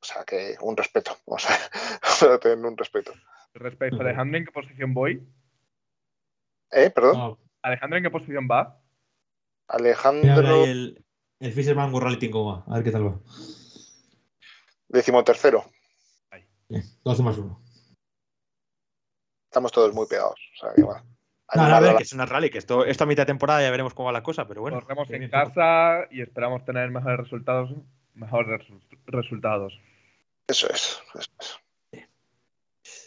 o sea que un respeto, o sea, tener un respeto. Respecto a. Alejandro, ¿en qué posición voy? ¿Eh? Perdón, No, ¿Alejandro en qué posición va? Alejandro, el, el Fisherman World Rally cómo va. A ver qué tal va. decimotercero. Bien, 12 más 1. Estamos todos muy pegados. O sea que, bueno, No, no, a ver, que es una rally, que esto, esta mitad de temporada ya veremos cómo va la cosa, pero bueno. Corremos en casa y esperamos tener mejores resultados. Mejores resu- resultados. Eso es. eso es.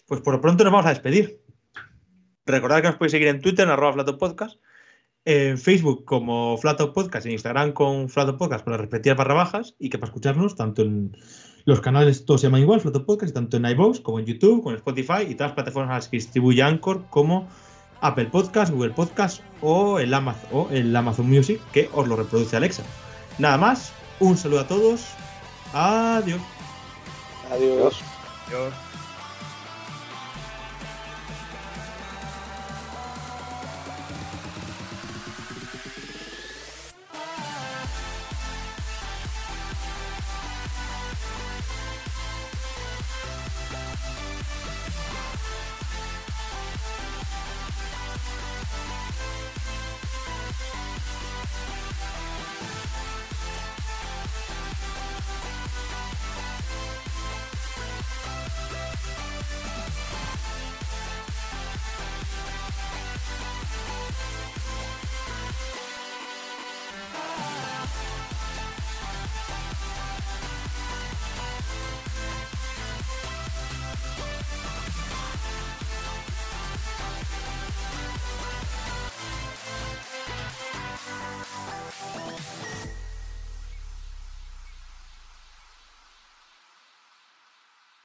Pues por lo pronto nos vamos a despedir. Recordad que nos podéis seguir en Twitter, en arroba Flato Podcast, en Facebook como Flato Podcast, en Instagram con Flato Podcast con las respectivas barra bajas y que para escucharnos tanto en los canales todos se llaman igual, Flato Podcast, y tanto en iVoox como en YouTube, con Spotify y todas las plataformas a las que distribuye Anchor como Apple Podcast, Google Podcast o el, Amazon, o el Amazon Music que os lo reproduce Alexa. Nada más, un saludo a todos, adiós. Adiós. Adiós.